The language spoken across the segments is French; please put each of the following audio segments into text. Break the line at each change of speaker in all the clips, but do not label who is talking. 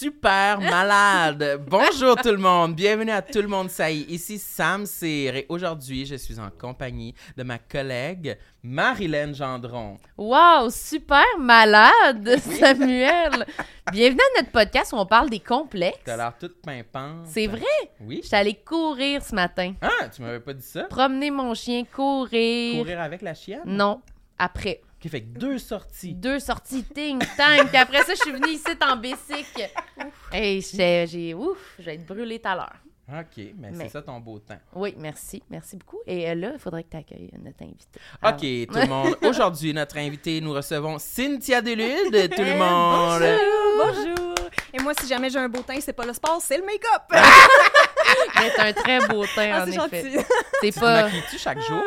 Super malade! Bonjour tout le monde, bienvenue à Tout le monde ça y est. Ici Sam Cyr et aujourd'hui je suis en compagnie de ma collègue Marilyn Gendron.
Wow, super malade, Samuel! Bienvenue à notre podcast où on parle des complexes.
T'as l'air toute pimpante.
C'est vrai?
Oui.
J'étais allée courir ce matin.
Ah, tu m'avais pas dit ça?
Promener mon chien, courir.
Courir avec la chienne?
Non, après.
Qui fait que deux sorties.
Deux sorties ting tang. Puis après ça, je suis venue ici en Bessic. Hey, j'étais- j'ai ouf, je vais être brûlée tout à l'heure.
Ok, mais,
Mais-
c'est ça ton beau temps.
Oui, merci, merci beaucoup. Et euh, là, il faudrait que tu accueilles notre invité.
Ok, tout le monde. Aujourd'hui, notre invité, nous recevons Cynthia Delude. Tout le monde.
Bonjour! Et moi, si jamais j'ai un beau teint, c'est pas le sport, c'est le make-up!
Mais t'as un très beau teint,
Ah,
en
c'est
effet.
gentil!
C'est
Tu
pas.
maquilles-tu chaque jour?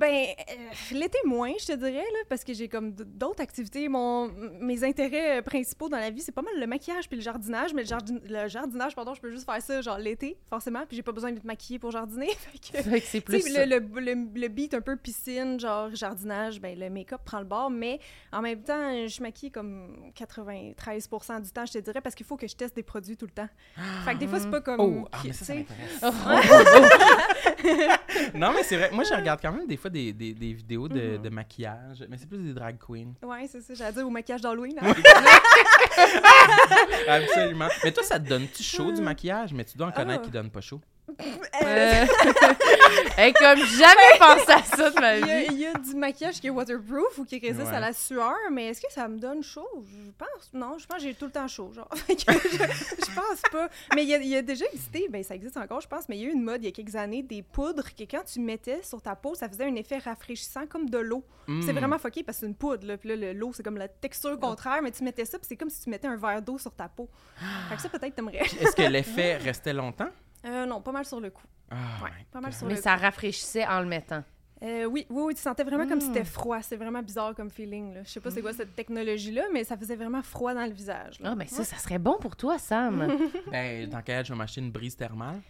Ben, euh, l'été moins, je te dirais, là, parce que j'ai comme d'autres activités. Mon, mes intérêts euh, principaux dans la vie, c'est pas mal le maquillage puis le jardinage, mais le, jardin- le jardinage, pardon, je peux juste faire ça, genre l'été, forcément, puis j'ai pas besoin d'être maquillée pour jardiner. fait que-
Fait que c'est
Tu
plus.
sais,
ça.
le, le, le, le beat un peu piscine, genre jardinage, ben le make-up prend le bord, mais en même temps, je maquille comme 93% du temps, je te dirais, parce qu'il faut que je teste des produits tout le temps. Fait que des fois, c'est pas comme...
Oh, ah, mais ça, m'intéresse. non, mais c'est vrai. Moi, je regarde quand même des fois des, des, des vidéos de,
Mm-hmm.
de maquillage, mais c'est plus des drag queens.
Ouais, c'est ça, j'allais dire au maquillage d'Halloween.
Absolument. Mais toi, ça te donne-tu chaud du maquillage? Mais tu dois en connaître
Ah.
qui donne pas chaud.
Euh, hey, comme jamais pensé à ça de ma
Il y, a,
vie.
il y a du maquillage qui est waterproof ou qui résiste
Ouais.
à la sueur, mais est-ce que ça me donne chaud? Je pense, non, je pense que j'ai tout le temps chaud, genre. Je, je pense pas. Mais il y, a, il y a déjà existé, ben ça existe encore, je pense, mais il y a eu une mode il y a quelques années, des poudres que quand tu mettais sur ta peau, ça faisait un effet rafraîchissant comme de l'eau. C'est
Mm.
vraiment fucké parce que c'est une poudre, là. Puis là, le- l'eau, c'est comme la texture contraire, mais tu mettais ça, puis c'est comme si tu mettais un verre d'eau sur ta peau. Fait que ça, peut-être, t'aimerais.
Est-ce que l'effet restait longtemps?
Euh, non, pas mal sur le coup.
Ah,
Ouais,
my
pas mal
God.
sur
Mais
le
ça rafraîchissait en le mettant.
Euh, oui, oui, oui, tu sentais vraiment comme si
Mm.
c'était froid. C'est vraiment bizarre comme feeling. Là. Je sais pas c'est quoi cette technologie-là, mais ça faisait vraiment froid dans le visage. là.
Ah, mais ça, ça serait bon pour toi, Sam.
Ben, dans quel cas, je vais m'acheter une brise thermale?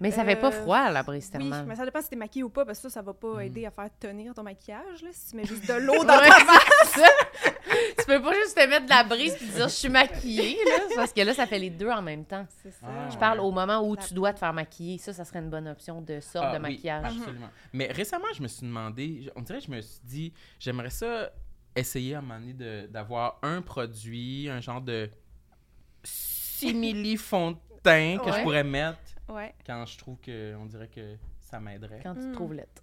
Mais ça fait pas
Euh,
froid, la brise
Oui,
thermale.
mais ça dépend si t'es maquillée ou pas, parce que ça, ça va
Mm.
pas aider à faire tenir ton maquillage. Là, si tu mets juste de l'eau dans
Ouais,
ta
ça. tu peux pas juste te mettre de la brise puis dire je suis maquillée, là, parce que là, ça fait les deux en même temps.
C'est ça.
Ah,
Je parle au moment où
La
tu dois te faire maquiller. Ça, ça serait une bonne option de sorte
Ah,
de
oui,
maquillage.
absolument. Mais récemment, je me suis demandé, on dirait que je me suis dit, j'aimerais ça essayer à un moment donné de- d'avoir un produit, un genre de simili fond de teint que je pourrais mettre
Ouais.
quand je trouve que on dirait que ça m'aiderait.
Quand tu
Mm.
trouves lettre.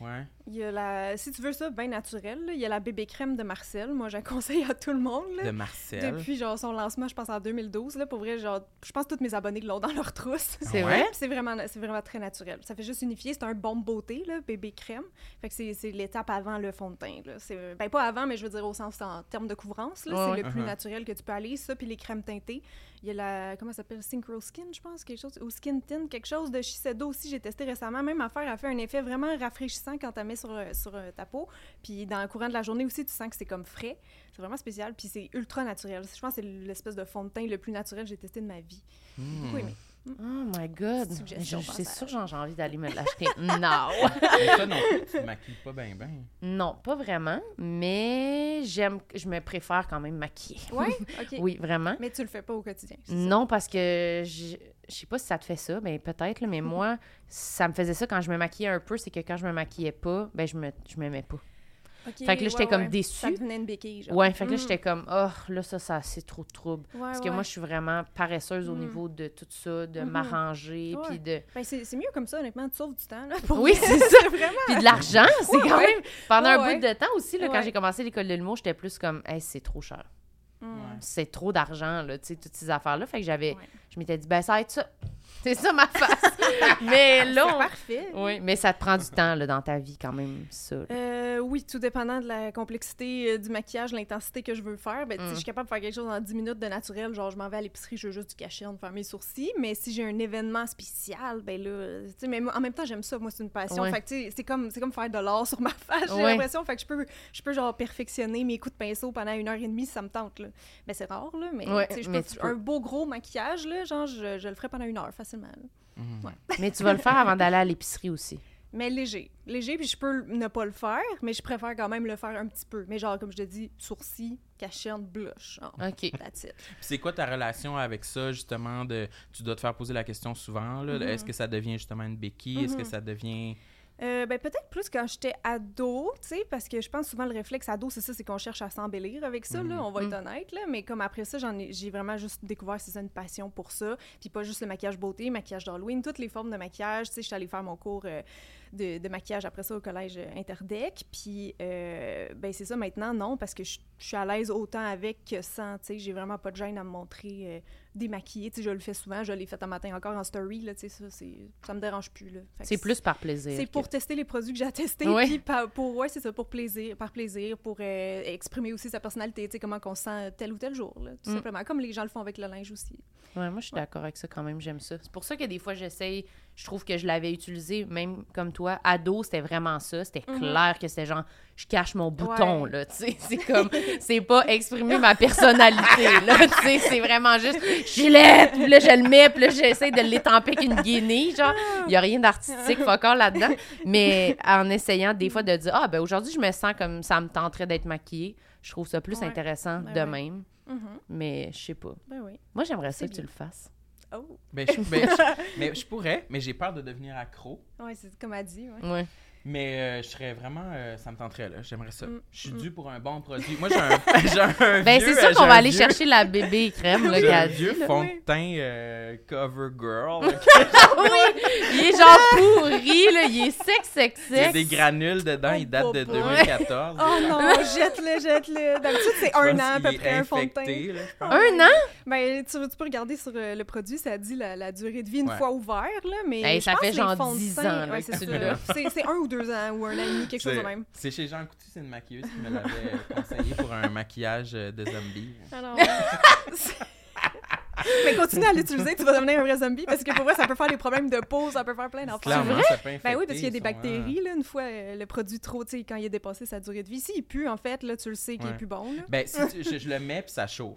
Ouais.
Il y a la... Si tu veux ça bien naturel, là, il y a la bébé crème de Marcel. Moi, je conseille à tout le monde. là.
De Marcel.
Depuis genre son lancement, je pense en 2012, là, pour vrai, genre, je pense que tous mes abonnés l'ont dans leur trousse.
C'est
Ouais?
vrai?
C'est vraiment, c'est vraiment très naturel. Ça fait juste unifier. C'est un bombe beauté, là, bébé crème. Fait que c'est, c'est l'étape avant le fond de teint. Là. C'est, ben, pas avant, mais je veux dire au sens en termes de couvrance. Là,
Ouais,
c'est
ouais.
le plus
Uh-huh.
naturel que tu peux aller. Ça, puis les crèmes teintées. Il y a la, comment ça s'appelle? Synchro Skin, je pense, quelque chose. Ou Skin Tint, quelque chose de Shiseido aussi. J'ai testé récemment. Même affaire, elle fait un effet vraiment rafraîchissant quand tu la mets sur, euh, sur euh, ta peau. Puis dans le courant de la journée aussi, tu sens que c'est comme frais. C'est vraiment spécial. Puis c'est ultra naturel. Je pense que c'est l'espèce de fond de teint le plus naturel que j'ai testé de ma vie.
Hmm.
Beaucoup aimé.
Oh my god. C'est sûr que j'ai envie d'aller me l'acheter. non.
Mais toi non plus, tu te maquilles pas bien, bien.
Non, pas vraiment. Mais j'aime, je me préfère quand même maquiller.
Ouais? OK.
Oui, vraiment.
Mais tu le fais pas au quotidien. ça?
Non, parce que je je sais pas si ça te fait ça, mais peut-être, mais moi, ça me faisait ça quand je me maquillais un peu, c'est que quand je me maquillais pas, ben je me je m'aimais pas. Fait que là, j'étais comme déçue.
Ça devenait une béquille, genre.
Ouais, fait que là
Mm.
j'étais comme oh, là ça ça c'est trop de trouble
Ouais,
parce que
ouais.
moi je suis vraiment paresseuse au
Mm.
niveau de tout ça, de
Mhm.
m'arranger
Ouais.
puis de
Ben, c'est c'est mieux comme ça, honnêtement. Tu sauves du temps, là. pour
Oui, c'est ça.
vraiment.
puis de l'argent, c'est quand
ouais.
même pendant
Ouais,
un
ouais.
bout de temps aussi là, quand
Ouais.
j'ai commencé l'école de l'humour, j'étais plus comme hey, c'est trop cher.
Mm.
Ouais.
C'est trop d'argent là, tu sais toutes ces affaires là, fait que j'avais
Ouais.
je m'étais dit ben ça va être ça. C'est ça ma face. mais là on-
parfait.
Oui, mais ça te prend du temps là, dans ta vie quand même, ça.
Euh, oui, tout dépendant de la complexité euh, du maquillage, l'intensité que je veux faire. Ben,
Mm.
Je suis capable de faire quelque chose en 10 minutes de naturel, genre je m'en vais à l'épicerie, je veux juste du cachet de faire mes sourcils. Mais si j'ai un événement spécial, ben là, tu sais, mais moi, en même temps, j'aime ça, moi, c'est une passion.
Ouais.
Fait que, c'est comme, c'est comme faire de l'or sur ma face, j'ai
Ouais.
l'impression. Fait que je peux, je peux, genre, perfectionner mes coups de pinceau pendant une heure et demie si ça me tente, là. Ben, c'est rare, là, mais,
Ouais, mais
peux- un beau gros maquillage, là, genre, je, je le ferais pendant une heure facilement.
Mhm.
Mais tu vas le faire avant d'aller à l'épicerie aussi.
Mais léger. Léger, puis je peux ne pas le faire, mais je préfère quand même le faire un petit peu. Mais genre, comme je te dis, sourcils, cachette, blush. genre,
OK.
That's it.
Puis C'est quoi ta relation avec ça, justement, de tu dois te faire poser la question souvent, là,
Mhm.
est-ce que ça devient justement une béquille, est-ce que
Mhm.
ça devient...
Euh, ben, peut-être plus quand j'étais ado, tu sais, parce que je pense souvent le réflexe ado, c'est ça, c'est qu'on cherche à s'embellir avec ça, là,
Mhm.
on va être
Mhm.
honnête, là, mais comme après ça, j'en ai, j'ai vraiment juste découvert c'est ça, une passion pour ça, puis pas juste le maquillage beauté, maquillage d'Halloween, toutes les formes de maquillage, tu sais, je suis allée faire mon cours euh, de, de maquillage après ça au collège Interdec, puis euh, ben c'est ça, maintenant, non, parce que je, je suis à l'aise autant avec que sans, tu sais, j'ai vraiment pas de gêne à me montrer euh, démaquillée, tu sais, je le fais souvent, je l'ai fait un matin encore en story, là, tu sais, ça, c'est, ça me dérange plus, là.
C'est plus par plaisir.
c'est
que-
pour tester les produits que j'ai à tester,
Ouais.
puis par- pour ouais, c'est ça pour plaisir, par plaisir, pour euh, exprimer aussi sa personnalité, tu sais comment qu'on se sent tel ou tel jour, là, tout
Mm.
simplement, comme les gens le font avec le linge aussi.
Ouais, moi, je suis d'accord avec ça quand même, j'aime ça. C'est pour ça que des fois, j'essaye, je trouve que je l'avais utilisé, même comme toi. Ado, c'était vraiment ça. C'était
Mhm.
clair que c'était genre, je cache mon bouton,
Ouais.
là, tu sais. C'est comme, c'est pas exprimer ma personnalité, là, tu sais. C'est vraiment juste, je l'ai, puis là, je le mets, puis là, j'essaie de l'étamper avec une guinée, genre. Il y a rien d'artistique, all là-dedans. Mais en essayant des fois de dire, ah, ben aujourd'hui, je me sens comme ça me tenterait d'être maquillée. Je trouve ça plus
Ouais.
intéressant
Ben
de
ouais.
Même.
Mhm.
Mais je sais pas.
Ben oui.
Moi, j'aimerais ça que tu le fasses.
Oh.
Ben, je, ben, je- mais je pourrais, mais j'ai peur de devenir accro.
Ouais, c'est comme elle dit, ouais.
Ouais.
Mais euh, je serais vraiment... euh, ça me tenterait, là. J'aimerais ça.
Mm,
Je suis
mm.
dû pour un bon produit. Moi, j'ai un, j'ai un
Ben, c'est sûr
euh,
qu'on
j'ai
va aller
vieux-
chercher la bébé crème, là, qu'elle
un
a dit,
vieux fond de teint euh, cover girl. là,
oui, il est genre pourri, là, il est sexe, sexe,
Il y a des granules dedans, il date de
Oh, boy.
2014.
Oh non, jette-le, jette-le. D'habitude, c'est un an à peu près, un fond de teint.
là.
Un an?
Ben, tu, tu peux regarder sur euh, le produit, ça dit la, la durée de vie une
Ouais.
fois ouvert, là, mais
Hey,
je
ça
pense
fait genre
les fonds de
10
teint-
ans,
c'est un ou deux ans, ou un an et demi, quelque chose de
C'est-
même.
C'est chez Jean Coutu, c'est une maquilleuse qui me l'avait euh, conseillé pour un maquillage euh, de zombie.
Alors, Mais continue à l'utiliser, tu vas devenir un vrai zombie parce que pour vrai, ça peut faire des problèmes de peau, ça peut faire plein
peut
Ben oui, parce qu'il y a des bactéries, là, une fois euh, le produit trop, tu sais, quand il est dépassé sa durée de vie. S'il pue, en fait, là, tu le sais qu'il
Ouais.
est plus bon, là.
Ben, si tu- je, je le mets puis ça chauffe.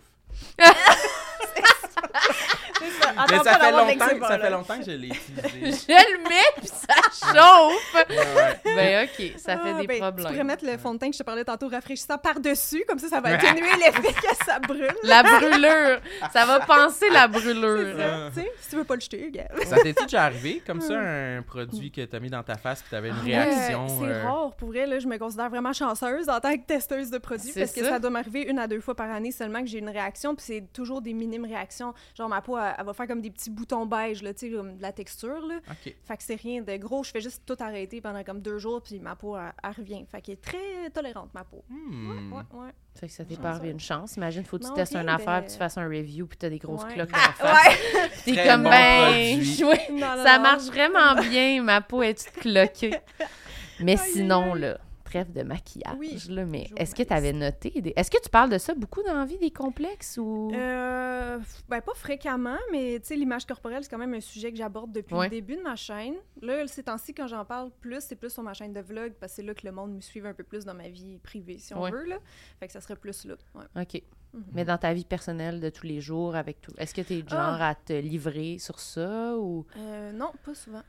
Ça.
Mais ça fait, longtemps, ça fait longtemps que je l'ai utilisé.
Je le mets, puis ça chauffe.
Ouais, ouais.
Ben, OK, ça fait
Ah,
des
ben, Tu
problèmes.
pourrais mettre le fond de teint que je te parlais tantôt rafraîchissant par-dessus, comme ça, ça va atténuer l'effet que ça brûle.
La brûlure. Ça va penser la brûlure.
ça, tu sais. Si tu veux pas le jeter, regarde.
Ça t'est-tu déjà arrivé comme ça, un produit que t'as mis dans ta face puis t'avais une réaction?
Ouais, c'est
euh,
rare, pour vrai, là, je me considère vraiment chanceuse en tant que testeuse de produits
C'est
parce que
ça.
ça doit m'arriver une à deux fois par année seulement que j'ai une réaction, puis c'est toujours des minimes réactions. Genre, ma peau, elle, elle va faire comme des petits boutons beige, là, tu sais, comme de la texture, là.
Ok.
Fait que c'est rien de gros, je fais juste tout arrêter pendant comme deux jours, puis ma peau, elle, elle revient. Fait qu'elle est très tolérante, ma peau.
Hmm.
Ouais, ouais.
Fait que ça t'est pas arrivé une chance. Imagine, faut que tu
Non,
testes une affaire,
de-
puis tu fasses un review, puis t'as des grosses
Ouais.
cloques dans la face.
Ouais!
T'es comme,
bon
ben, ouais,
Non, non,
ça
non.
marche vraiment bien, ma peau est toute cloquée. Mais sinon, là, trêve de maquillage,
Oui,
là, mais est-ce que tu avais noté des... Est-ce que tu parles de ça beaucoup dans la vie, des complexes, ou...
Euh, ben pas fréquemment, mais tu sais, l'image corporelle, c'est quand même un sujet que j'aborde depuis
Ouais.
le début de ma chaîne. Là, ces temps-ci, quand j'en parle plus, c'est plus sur ma chaîne de vlog, parce que c'est là que le monde me suive un peu plus dans ma vie privée, si on
Ouais.
veut, là. Fait que ça serait plus là, ouais.
OK.
Mhm.
Mais dans ta vie personnelle de tous les jours, avec tout... Est-ce que tu es
Ah.
genre à te livrer sur ça, ou...
Euh, non, pas souvent.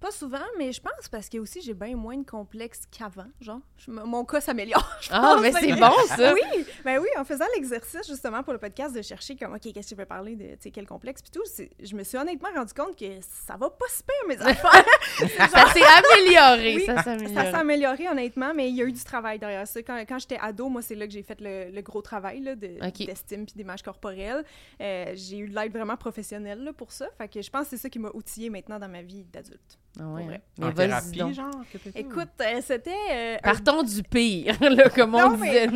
Pas souvent, mais je pense parce que aussi j'ai bien moins de complexes qu'avant, genre. Je- mon cas s'améliore.
Ah,
pense,
mais
fait
c'est bon, ça!
Oui, ben oui, en faisant l'exercice justement pour le podcast de chercher comme OK, qu'est-ce que je vais parler de, tu sais, quel complexe puis tout, je me suis honnêtement rendu compte que ça va pas se faire mes affaires.
Ça s'est amélioré,
Oui,
ça s'est
Ça
amélioré.
s'est amélioré honnêtement, mais il y a eu du travail derrière ça. Quand, quand j'étais ado, moi c'est là que j'ai fait le, le gros travail là, de
Ok.
d'estime puis d'image corporelle. Euh, j'ai eu de l'aide vraiment professionnelle là, pour ça. Fait que je pense que c'est ça qui m'a outillée maintenant dans ma vie d'adulte.
Ah ouais,
vrai.
hein.
En thérapie,
donc.
genre?
Écoute, euh, c'était. euh, un
Partons du pire, là, comme on
Non,
disait.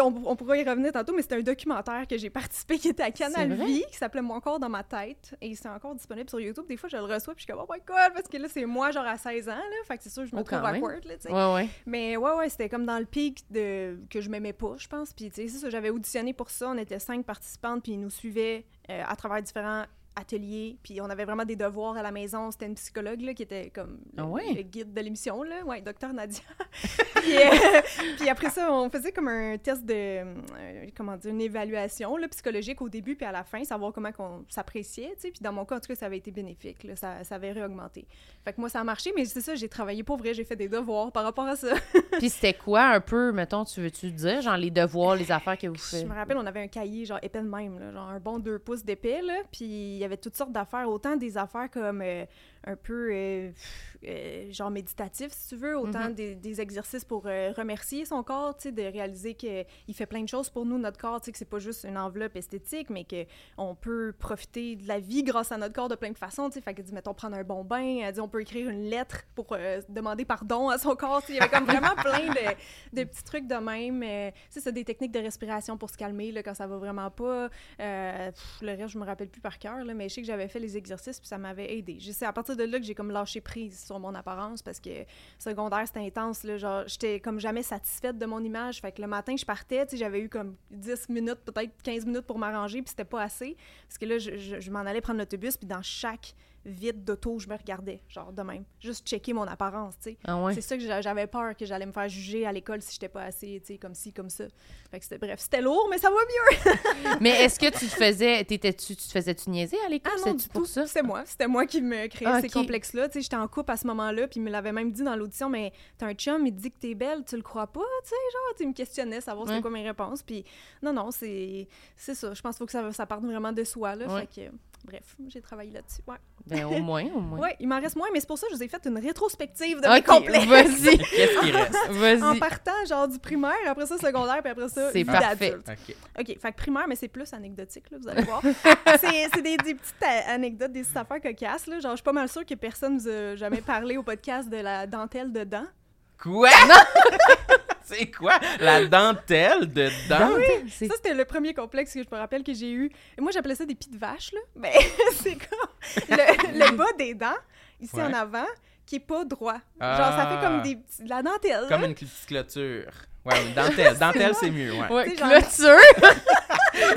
On, on pourra y revenir tantôt, mais c'était un documentaire que j'ai participé qui était à Canal? Vie, qui s'appelait Mon corps dans ma tête. Et c'est encore disponible sur YouTube. Des fois, je le reçois, puis je suis comme, oh my god, parce que là, c'est moi, genre à 16 ans, là. Fait que c'est sûr, je me
Oh,
trouve awkward, là, tu sais.
Ouais, ouais.
Mais ouais, ouais, c'était comme dans le pic de... que je m'aimais pas, je pense. Puis, tu sais, c'est ça, j'avais auditionné pour ça. On était cinq participantes, puis ils nous suivaient euh, à travers différents ateliers. Puis, on avait vraiment des devoirs à la maison. C'était une psychologue, là, qui était comme le,
Ah ouais?
le guide de l'émission, là. Ouais, docteur Nadia. puis, euh, puis après ça, on faisait comme un test de... euh, comment dire, une évaluation, là, psychologique au début puis à la fin, savoir comment on s'appréciait, tu sais. Puis, dans mon cas, en tout cas, ça avait été bénéfique, là. Ça, ça avait réaugmenté. Fait que moi, ça a marché, mais c'est ça, j'ai travaillé pour vrai. J'ai fait des devoirs par rapport à ça.
Puis c'était quoi un peu, mettons, tu veux-tu dire, genre les devoirs, les affaires que vous
Je
faites?
me rappelle, on avait un cahier genre épais de même, là, genre un bon deux pouces d'épais, là, puis y avait toutes sortes d'affaires, autant des affaires comme euh, un peu euh, euh, genre méditatif, si tu veux, autant
Mhm.
des, des exercices pour euh, remercier son corps, tu sais, de réaliser qu'il fait plein de choses pour nous, notre corps, tu sais, que c'est pas juste une enveloppe esthétique, mais qu'on peut profiter de la vie grâce à notre corps de plein de façons, tu sais, fait que dit, mettons, prendre un bon bain, elle dit, on peut écrire une lettre pour demander pardon à son corps, il y avait comme vraiment plein de, de petits trucs de même, tu sais, c'est des techniques de respiration pour se calmer, là, quand ça va vraiment pas, pff, le reste, je me rappelle plus par cœur, là, mais je sais que j'avais fait les exercices, puis ça m'avait aidé. Je sais, à partir de là que j'ai comme lâché prise sur mon apparence, parce que secondaire, c'était intense, là, genre, j'étais comme jamais satisfaite de mon image, fait que le matin, je partais, j'avais eu comme 10 minutes, peut-être 15 minutes pour m'arranger, puis c'était pas assez, parce que là, je, je- je m'en allais prendre l'autobus, puis dans chaque vide d'auto, je me regardais, genre, de même, juste checker mon apparence, tu sais.
Ah ouais?
C'est ça que j'a- j'avais peur que j'allais me faire juger à l'école si j'étais pas assez, tu sais, comme ci, comme ça. Fait que c'était, bref, c'était lourd, mais ça va mieux.
Mais est-ce que tu te faisais, t'étais-tu, tu te faisais-tu niaiser à l'école?
Ah du
pour ça?
C'était moi. C'était moi qui me créais
Ah,
ces complexes-là. Tu sais, j'étais en couple à ce moment-là, puis il me l'avait même dit dans l'audition, mais t'as un chum, il te dit que t'es belle, tu le crois pas, tu sais, genre, tu me questionnait, savoir c'était
Ouais.
quoi mes réponses, puis non, non, c'est, c'est ça. Je pense qu'il faut que ça, ça parte vraiment de soi, là.
Ouais.
Fait que, bref, j'ai travaillé là-dessus. Ouais.
Ben au moins, au moins.
ouais, il m'en reste moins, mais c'est pour ça que je vous ai fait une rétrospective de mes
Ok,
complexes.
vas-y,
Qu'est-ce qui reste?
En
vas-y.
partant, genre, du primaire, après ça, secondaire, puis après ça,
C'est
vie
parfait.
d'adulte.
OK.
OK, fait que primaire, mais c'est plus anecdotique, là, vous allez voir. c'est c'est des, des petites a- anecdotes, des petites affaires cocasses, là. Genre, je suis pas mal sûre que personne vous a jamais parlé au podcast de la dentelle de dents.
Quoi? C'est quoi? La dentelle dedans?
C'est-
Ça, c'était le premier complexe que je me rappelle que j'ai eu. Et moi, j'appelais ça des pieds de vache, là. Ben, c'est comme le, le bas des dents, ici
Ouais.
en avant, qui est pas droit. Genre, ça fait
Ah.
comme des petits- de la dentelle,
Comme
là.
une petite clôture. Ouais, une dentelle. Dentelle, c'est mieux, ouais.
Ouais, clôture!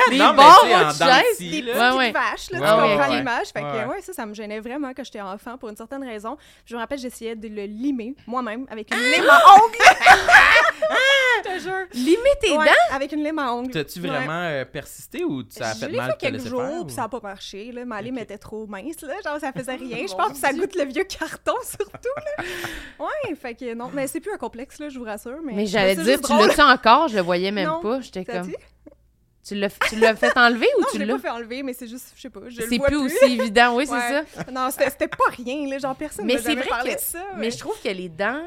Les
Non, mais
bords
tu sais, en
de chaise!
des
là.
petits
Ouais,
pieds
ouais.
de vache, là,
Ouais,
tu
ouais,
comprends
ouais.
l'image. Fait que,
Ouais.
ouais, ça, ça me gênait vraiment quand j'étais enfant, pour une certaine raison. Je me rappelle, j'essayais de le limer, moi-même, avec une lime à ongles. Je te jure.
Limer tes
Ouais,
dents?
avec une lime à ongles.
T'as-tu
Ouais.
vraiment euh, persisté ou ça a
je
fait
l'ai
mal
fait
de te
quelques
laisser
jours,
faire? ou-
puis ça n'a pas marché. Là. Ma lime
Ok.
était trop mince, là. Genre, ça faisait rien. je
Mon
pense que ça
Dieu.
goûte le vieux carton, surtout. Là. Ouais, fait que non. Mais c'est plus un complexe, là, je vous rassure. Mais,
j'allais dire, tu l'as-tu encore? Je le voyais même
Non.
pas. J'étais comme.
dit?
Tu l'as, tu l'as fait enlever ou
Non,
tu
je l'ai
l'as?
pas fait enlever, mais c'est juste, je sais pas, je le
C'est
vois
plus
plus.
aussi évident, oui, c'est
Ouais.
ça.
Non, c'était c'était pas rien, là. Genre, personne
Mais
m'a
c'est
jamais
vrai
parlé
que-
de ça.
Mais je trouve que les dents,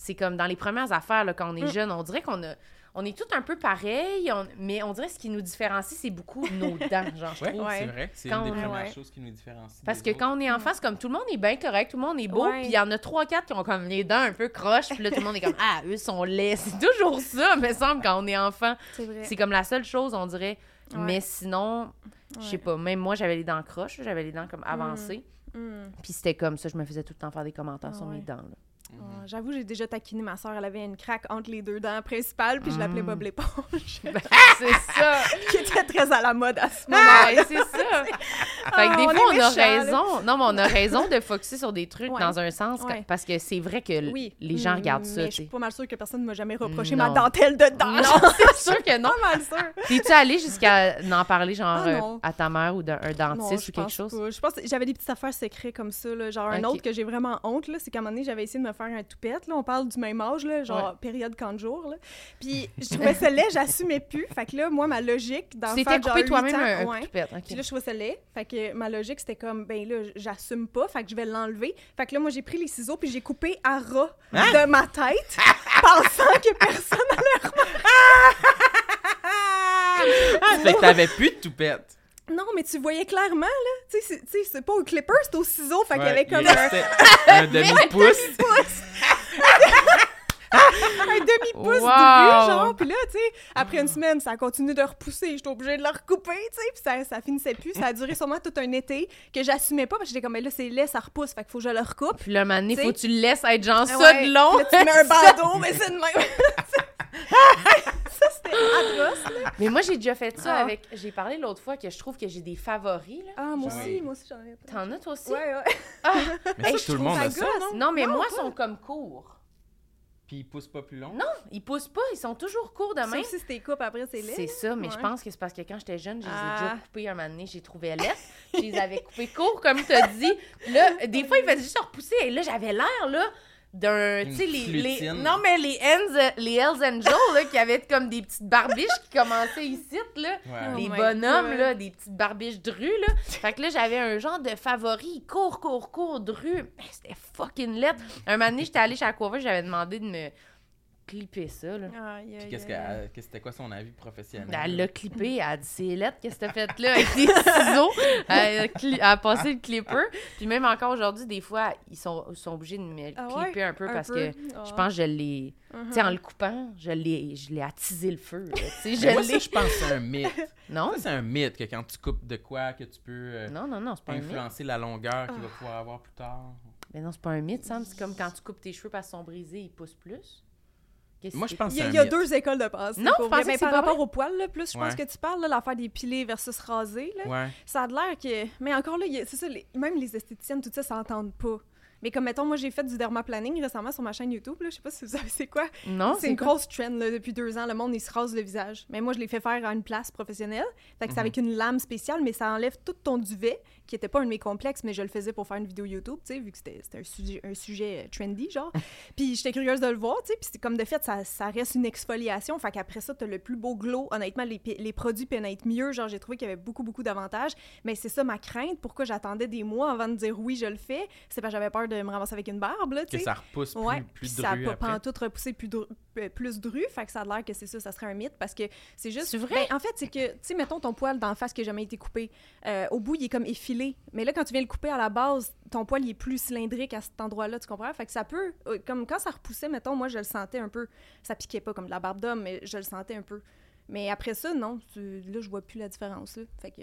c'est comme dans les premières affaires, là, quand on est
Mm.
jeune, on dirait qu'on a. On est tous un peu pareils, on- mais on dirait ce qui nous différencie, c'est beaucoup nos dents, genre, je
Ouais,
trouve.
C'est vrai. C'est
Quand
une des
on-
premières
Ouais.
choses qui nous différencient.
Parce que
autres.
quand on est enfant, c'est comme tout le monde est bien correct, tout le monde est beau, puis il y en a trois, quatre qui ont comme les dents un peu croches, puis là, tout le monde est comme Ah, eux sont laids. C'est toujours ça, me semble, quand on est enfant.
C'est vrai.
C'est comme la seule chose, on dirait.
Ouais.
Mais sinon, je sais
Ouais.
pas, même moi, j'avais les dents croches, j'avais les dents comme avancées,
Hmm.
puis c'était comme ça, je me faisais tout le temps faire des commentaires
Ah
sur mes dents. là.
Mhm.
Ouais, J'avoue, j'ai déjà taquiné ma soeur. Elle avait une craque entre les deux dents principales, puis je l'appelais
Mm.
Bob l'éponge,
Ben, c'est ça!
qui était très à la mode à ce
Ah,
moment-là.
c'est ça! fait
Ah,
que des
on
fois, on a
méchants, là.
raison. Non, mais on a raison de focuser sur des trucs
Ouais.
dans un sens,
Ouais.
parce que c'est vrai que
Oui.
les gens
Mm,
regardent ça,
Mais je suis pas mal sûre que personne ne m'a jamais reproché
Non.
ma dentelle dedans.
Non,
genre.
c'est sûr que non.
Pas mal sûre.
T'es-tu allé jusqu'à en parler, genre,
Ah,
euh,
non.
à ta mère ou d'un un
Non,
dentiste ou quelque chose?
pas. Je pense j'avais des petites affaires secrètes comme ça. Là. Genre, un autre que j'ai vraiment honte, c'est qu'à un moment donné, j'avais essayé de me faire un toupette. Là. On parle du même âge, là, genre période 40 jours. Là. Puis je trouvais ça laid, j'assumais plus. Fait que là, moi, ma logique dans
Tu t'étais coupé toi-même un,
ouais.
coup de pète, ok.
Puis là, je trouvais ça laid. Fait que ma logique, c'était comme, ben là, j'assume pas. Fait que je vais l'enlever. Fait que là, moi, j'ai pris les ciseaux puis j'ai coupé à ras
Hein?
de ma tête, pensant que personne allait
Ah, fait que t'avais plus de toupette.
Non, mais tu voyais clairement, là. Tu sais, c'est- pas au clipper, c'est au ciseau. Fait qu'il y
Ouais,
avait comme un,
un demi-pouce.
un demi-pouce
Wow.
de rue, genre. Puis là, tu sais, après une semaine, ça a continué de repousser. J'étais obligée de le recouper, tu sais. Puis ça, ça finissait plus. Ça a duré sûrement tout un été que j'assumais pas parce que j'étais comme, mais là, c'est laid, ça repousse. Fait qu'il faut que je le recoupe.
Puis là,
T'sais.
faut que tu le laisses être genre ça
Ouais.
de long.
Là, tu mets un bandeau, mais c'est de même. ça, c'était atroce, là.
Mais moi, j'ai déjà fait ça
Ah.
avec. J'ai parlé l'autre fois que je trouve que j'ai des favoris, là.
Ah, moi
Oui.
aussi, moi aussi, j'en ai.
T'en as toi aussi?
Ouais, ouais.
Mais
Hey,
ça,
je
tout le monde
ça
a ça,
gosse.
non?
Non, mais
Non,
moi, ils sont comme courts.
Puis il pousse pas plus long?
Non, ils poussent pas, ils sont toujours courts de
Sauf
même.
si c'était coupes après, c'est laid.
C'est ça, mais je pense que c'est parce que quand j'étais jeune, je les ai déjà
Ah.
coupés un moment donné, j'ai trouvé lettres. Je les avais coupés courts, comme tu as dit. Là, des fois, ils faisaient juste repousser. Et là, j'avais l'air, là, d'un. Tu sais, les. Non, mais les Hells, les Hells Angels, là, qui avaient comme des petites barbiches qui commençaient ici, là.
Ouais.
Oh
les
my
bonhommes,
God.
là, des petites barbiches de rue, là. Fait que là, j'avais un genre de favori, court, court, court, de rue. Mais C'était fucking lettre. Un moment donné, j'étais allée chez la coiffeuse, j'avais demandé de me clipper ça, là.
Puis qu'est-ce qu'elle- qu'est-ce- c'était quoi son avis professionnel?
Elle l'a clippé, elle a dit c'est lettre, qu'est-ce que t'as fait là avec tes ciseaux? Elle a, cli- elle a passé le clipper. Puis même encore aujourd'hui, des fois, ils sont, ils sont obligés de me
Ah
clipper
ouais?
un peu
Un
parce
peu?
que
Ah.
je pense que je l'ai.
Mhm.
Tu sais, en le coupant, je l'ai, je l'ai attisé le feu. je
moi, ça, je pense que c'est un mythe.
Non?
Ça, c'est un mythe que quand tu coupes de quoi, que tu peux euh,
Non, non, non, c'est pas un mythe.
influencer la longueur qu'il
Ah.
va pouvoir avoir plus tard.
Mais non, c'est pas un mythe, Sam. C'est comme quand tu coupes tes cheveux parce qu'ils sont brisés, ils poussent plus.
Moi, je pense
Il y a, il y deux écoles de pensée.
Non,
pour
je pensais
Mais
que c'est
par
pas
rapport au poil, là, plus je pense que tu parles, là, l'affaire des pilés versus rasés, là,
Ouais.
ça a l'air que... Mais encore là, c'est ça, les- même les esthéticiennes, tout ça, s'entendent pas. Mais comme, mettons, moi, j'ai fait du dermaplaning récemment sur ma chaîne YouTube, là, je sais pas si vous savez c'est quoi.
Non,
c'est une
quoi?
grosse trend, là, depuis deux ans. Le monde, il se rase le visage. Mais moi, je l'ai fait faire à une place professionnelle. Fait que c'est avec une lame spéciale, mais ça enlève tout ton duvet, qui était pas un de mes complexes, mais je le faisais pour faire une vidéo YouTube, tu sais, vu que c'était un sujet, un sujet euh, trendy, genre. puis j'étais curieuse de le voir, tu sais, puis c'est comme de fait, ça, ça reste une exfoliation. Fait qu'après ça, t'as le plus beau glow. Honnêtement, les, les produits pénètrent mieux. Genre, j'ai trouvé qu'il y avait beaucoup, beaucoup d'avantages. Mais c'est ça ma crainte. Pourquoi j'attendais des mois avant de dire oui, je le fais? C'est parce que j'avais peur de me ramasser avec une barbe, là, tu
Que
sais.
ça repousse plus,
Ouais,
plus dru
ça n'a pas
après.
pantoute repoussé plus, dru- euh, plus dru, fait que ça a l'air que c'est ça, ça serait un mythe, parce que c'est juste...
C'est vrai?
Ben, en fait, c'est que, tu sais, mettons ton poil d'en face qui n'a jamais été coupé, euh, au bout, il est comme effilé, mais là, quand tu viens le couper à la base, ton poil, il est plus cylindrique à cet endroit-là, tu comprends? Fait que ça peut, euh, comme quand ça repoussait, mettons, moi, je le sentais un peu, ça piquait pas comme de la barbe d'homme, mais je le sentais un peu. Mais après ça, non, là, je vois plus la différence, là. Fait que...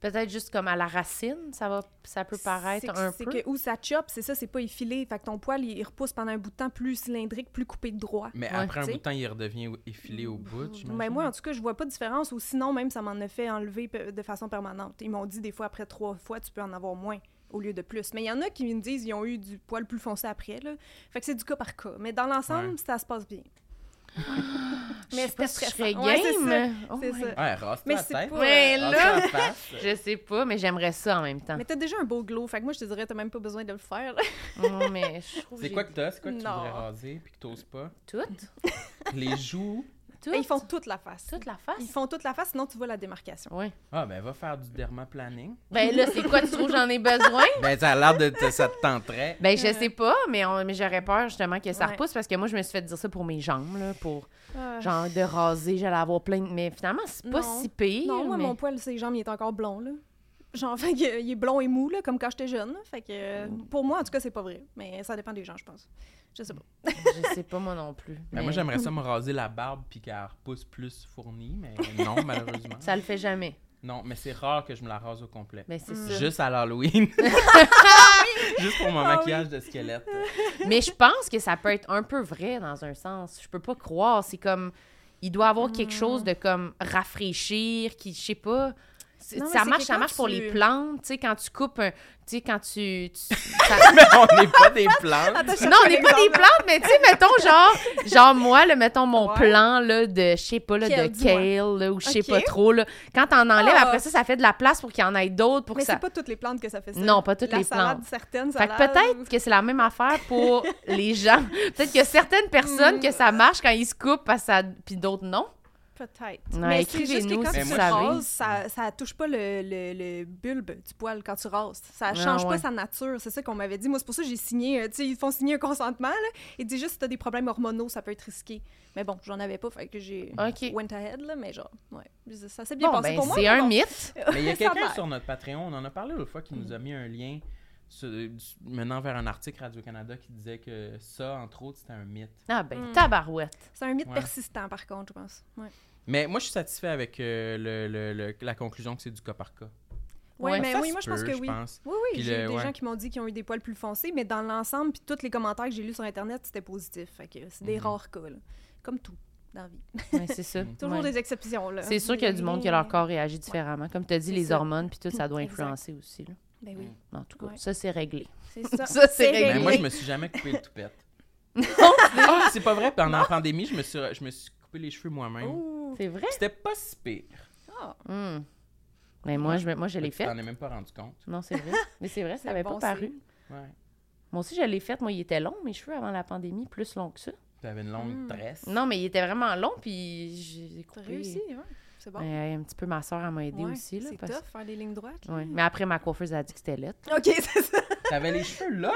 Peut-être juste comme à la racine, ça, va, ça peut paraître
C'est que-
un
c'est
peu.
que où ça chope, c'est ça, c'est pas effilé. Fait que ton poil, il, il repousse pendant un bout de temps plus cylindrique, plus coupé de droit.
Mais
Ouais,
après un bout de temps, il redevient effilé au bout. j'imagine.
Mais moi, en tout cas, je vois pas de différence. Ou sinon, même, ça m'en a fait enlever de façon permanente. Ils m'ont dit des fois, après trois fois, tu peux en avoir moins au lieu de plus. Mais il y en a qui me disent qu'ils ont eu du poil plus foncé après. Là. Fait que c'est du cas par cas. Mais dans l'ensemble,
Ouais.
ça se passe bien.
Je
Mais c'était
si je serais
stressant. Ouais, c'est
game. Oh
C'est ça.
Ouais,
Mais c'est pas-
là-
face.
Je sais pas, mais j'aimerais ça en même temps.
Mais t'as déjà un beau glow. Fait que moi, je te dirais, t'as même pas besoin de le faire.
Non, mais je trouve
C'est quoi que t'as? C'est quoi que tu voudrais raser puis que t'oses pas?
Toutes?
Les joues?
Ils font toute la face.
toute la face?
Ils font toute la face, sinon tu vois la démarcation.
Oui.
Ah, ben va faire du dermaplaning.
Ben là, c'est quoi, tu trouves que j'en ai besoin?
Ben ça a l'air de te- ça te tenterait.
Ben, je sais pas, mais, on- mais j'aurais peur justement que ça
Ouais.
repousse parce que moi, je me suis fait dire ça pour mes jambes, là, pour
Ah.
genre de raser, j'allais avoir plein de. Mais finalement, c'est pas
Non.
si pire.
Non, moi,
mais...
mon poil, ses jambes, il est encore blond, là. Genre, fait que, il est blond et mou, là, comme quand j'étais jeune. Fait que, euh, pour moi, en tout cas, c'est pas vrai. Mais ça dépend des gens, je pense. Je sais pas.
Je sais pas, moi non plus.
Ben,
mais
moi, j'aimerais ça me raser la barbe puis qu'elle repousse plus fournie, mais non, malheureusement.
Ça le fait jamais.
Non, mais c'est rare que je me la rase au complet.
Ben, c'est
Mm.
ça.
Juste à l'Halloween. Juste pour mon
Ah oui.
maquillage de squelette.
Mais je pense que ça peut être un peu vrai dans un sens. Je peux pas croire. C'est comme. Il doit avoir quelque chose de comme rafraîchir, qui, je sais pas.
Non,
ça marche,
que
ça marche pour
tu-
les plantes, tu sais, quand tu coupes un. Tu sais, quand tu. tu- ça-
Mais on n'est pas des plantes.
non, on n'est pas des plantes, mais tu sais, mettons, genre, genre moi, là, mettons mon
Ouais.
plan, là, de, je sais pas, là,
Kale,
de kale, là, ou je sais pas trop, là. Quand t'en enlèves,
Ah.
après ça, ça fait de la place pour qu'il y en ait d'autres, pour
Mais
que ça...
c'est pas toutes les plantes que ça fait ça.
Non, pas toutes
La
les
salade,
plantes.
certaines
Fait que
salades.
peut-être que c'est la même affaire pour les gens. Peut-être qu'il y a certaines personnes
Mm.
que ça marche quand ils se coupent, parce que ça... puis d'autres non.
Peut-être. Mais c'est juste que
écrivez-nous
quand
si
tu rases, ça, ça touche pas le, le, le bulbe du poil quand tu rases. Ça change
Ah, ouais.
pas sa nature. C'est ça qu'on m'avait dit. Moi, c'est pour ça que j'ai signé. euh, Tu sais, ils font signer un consentement. Là. Ils disent juste si t'as des problèmes hormonaux, ça peut être risqué. Mais bon, j'en avais pas, fait que j'ai
OK.
went ahead, là. Mais genre, ouais. Ça s'est bien
Bon,
passé
ben,
pour moi.
c'est un
bon.
mythe.
Mais il y a quelqu'un sur notre Patreon, on en a parlé l'autre fois, qui nous a mis un lien menant vers un article Radio-Canada qui disait que ça, entre autres, c'était un mythe.
Ah ben,
Hmm.
tabarouette.
C'est un mythe
Ouais.
persistant, par contre, je pense. Ouais,
Mais moi, je suis satisfait avec euh, le, le- le- la conclusion que c'est du cas par cas.
ouais,
Ouais,
mais oui, moi, je pense que oui.
pense.
Oui, oui, j'ai des
ouais.
gens qui m'ont dit qu'ils ont eu des poils plus foncés, mais dans l'ensemble, puis tous les commentaires que j'ai lus sur Internet, c'était positif. Fait que c'est des
Mhm.
rares cas, là. Comme tout dans la vie.
Ouais, c'est ça.
Toujours
Ouais.
des exceptions, là.
C'est sûr qu'il y a du monde qui a leur corps réagi différemment. Comme tu as dit, les
ça.
hormones, puis tout, ça doit
Exact.
influencer aussi. Là.
Ben oui,
En tout cas,
Ouais.
ça, c'est réglé.
c'est ça.
Ça, c'est
Mais
réglé.
moi, je me suis jamais coupé le toupette. Ah, c'est pas vrai. Pendant la pandémie, je me suis, je me suis coupé les cheveux moi-même.
C'est vrai?
C'était pas si pire.
Ah,
Hmm. Mais moi, je, moi, je l'ai
Tu
fait.
t'en es même pas rendu compte.
Non, c'est vrai. Mais c'est vrai, ça n'avait
bon
pas paru.
Ouais.
Moi aussi, je l'ai fait. Moi, il était long, mes cheveux, avant la pandémie, plus long que ça.
T'avais une longue
Mm.
tresse.
Non, mais il était vraiment long, puis j'ai
T'as
coupé.
réussi, ouais. C'est bon.
Ouais, un petit peu ma soeur m'a aidé
Ouais,
aussi. Là,
c'est
parce-
tough, faire des lignes droites.
Ouais. Mais après, ma coiffeuse a dit que c'était lettre.
OK, c'est ça.
T'avais les cheveux là,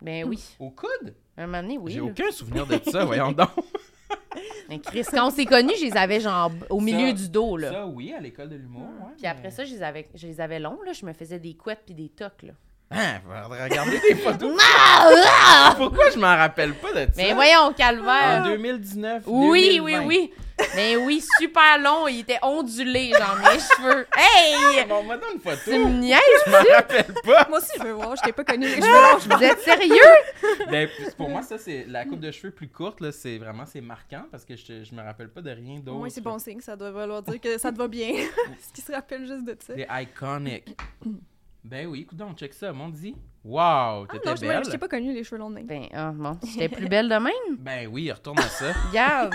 Ben oui.
au coude?
Un moment donné, oui.
J'ai aucun souvenir de ça, voyons donc.
Mais Chris, quand on s'est connus, je les avais genre au milieu
Ça-
du dos, là.
Ça, oui, à l'école de l'humour. ouais,
Puis après ça, je les avais, je les avais longs, là. Je me faisais des couettes puis des tocs, là.
Hein, regarder des photos.
Ah!
Pourquoi je m'en rappelle pas de ça?
Mais voyons,
En
calvaire.
2019.
Oui,
2020.
oui, oui. Mais oui, super long. Il était ondulé, genre, mes cheveux. Hey!
Bon, moi, donne une photo.
Tu me niaises?
Je m'en rappelle pas.
Moi aussi, je veux voir. Je t'ai pas connu les cheveux longs. je
Vous êtes sérieux?
Ben, pour moi, ça, c'est la coupe de cheveux plus courte, là, c'est vraiment, c'est marquant parce que je, je me rappelle pas de rien d'autre.
Oui, c'est bon signe. Ça doit vouloir dire que ça te va bien. Ce qui se rappelle juste de ça?
C'est iconic. ben oui, écoute donc, check ça, mon dit. Wow,
Ah
t'étais
non, je,
belle.
je t'ai pas connu les cheveux longs de même.
Ben, ah, bon. J'étais plus belle de même?
Ben oui, retourne à ça.
Regarde.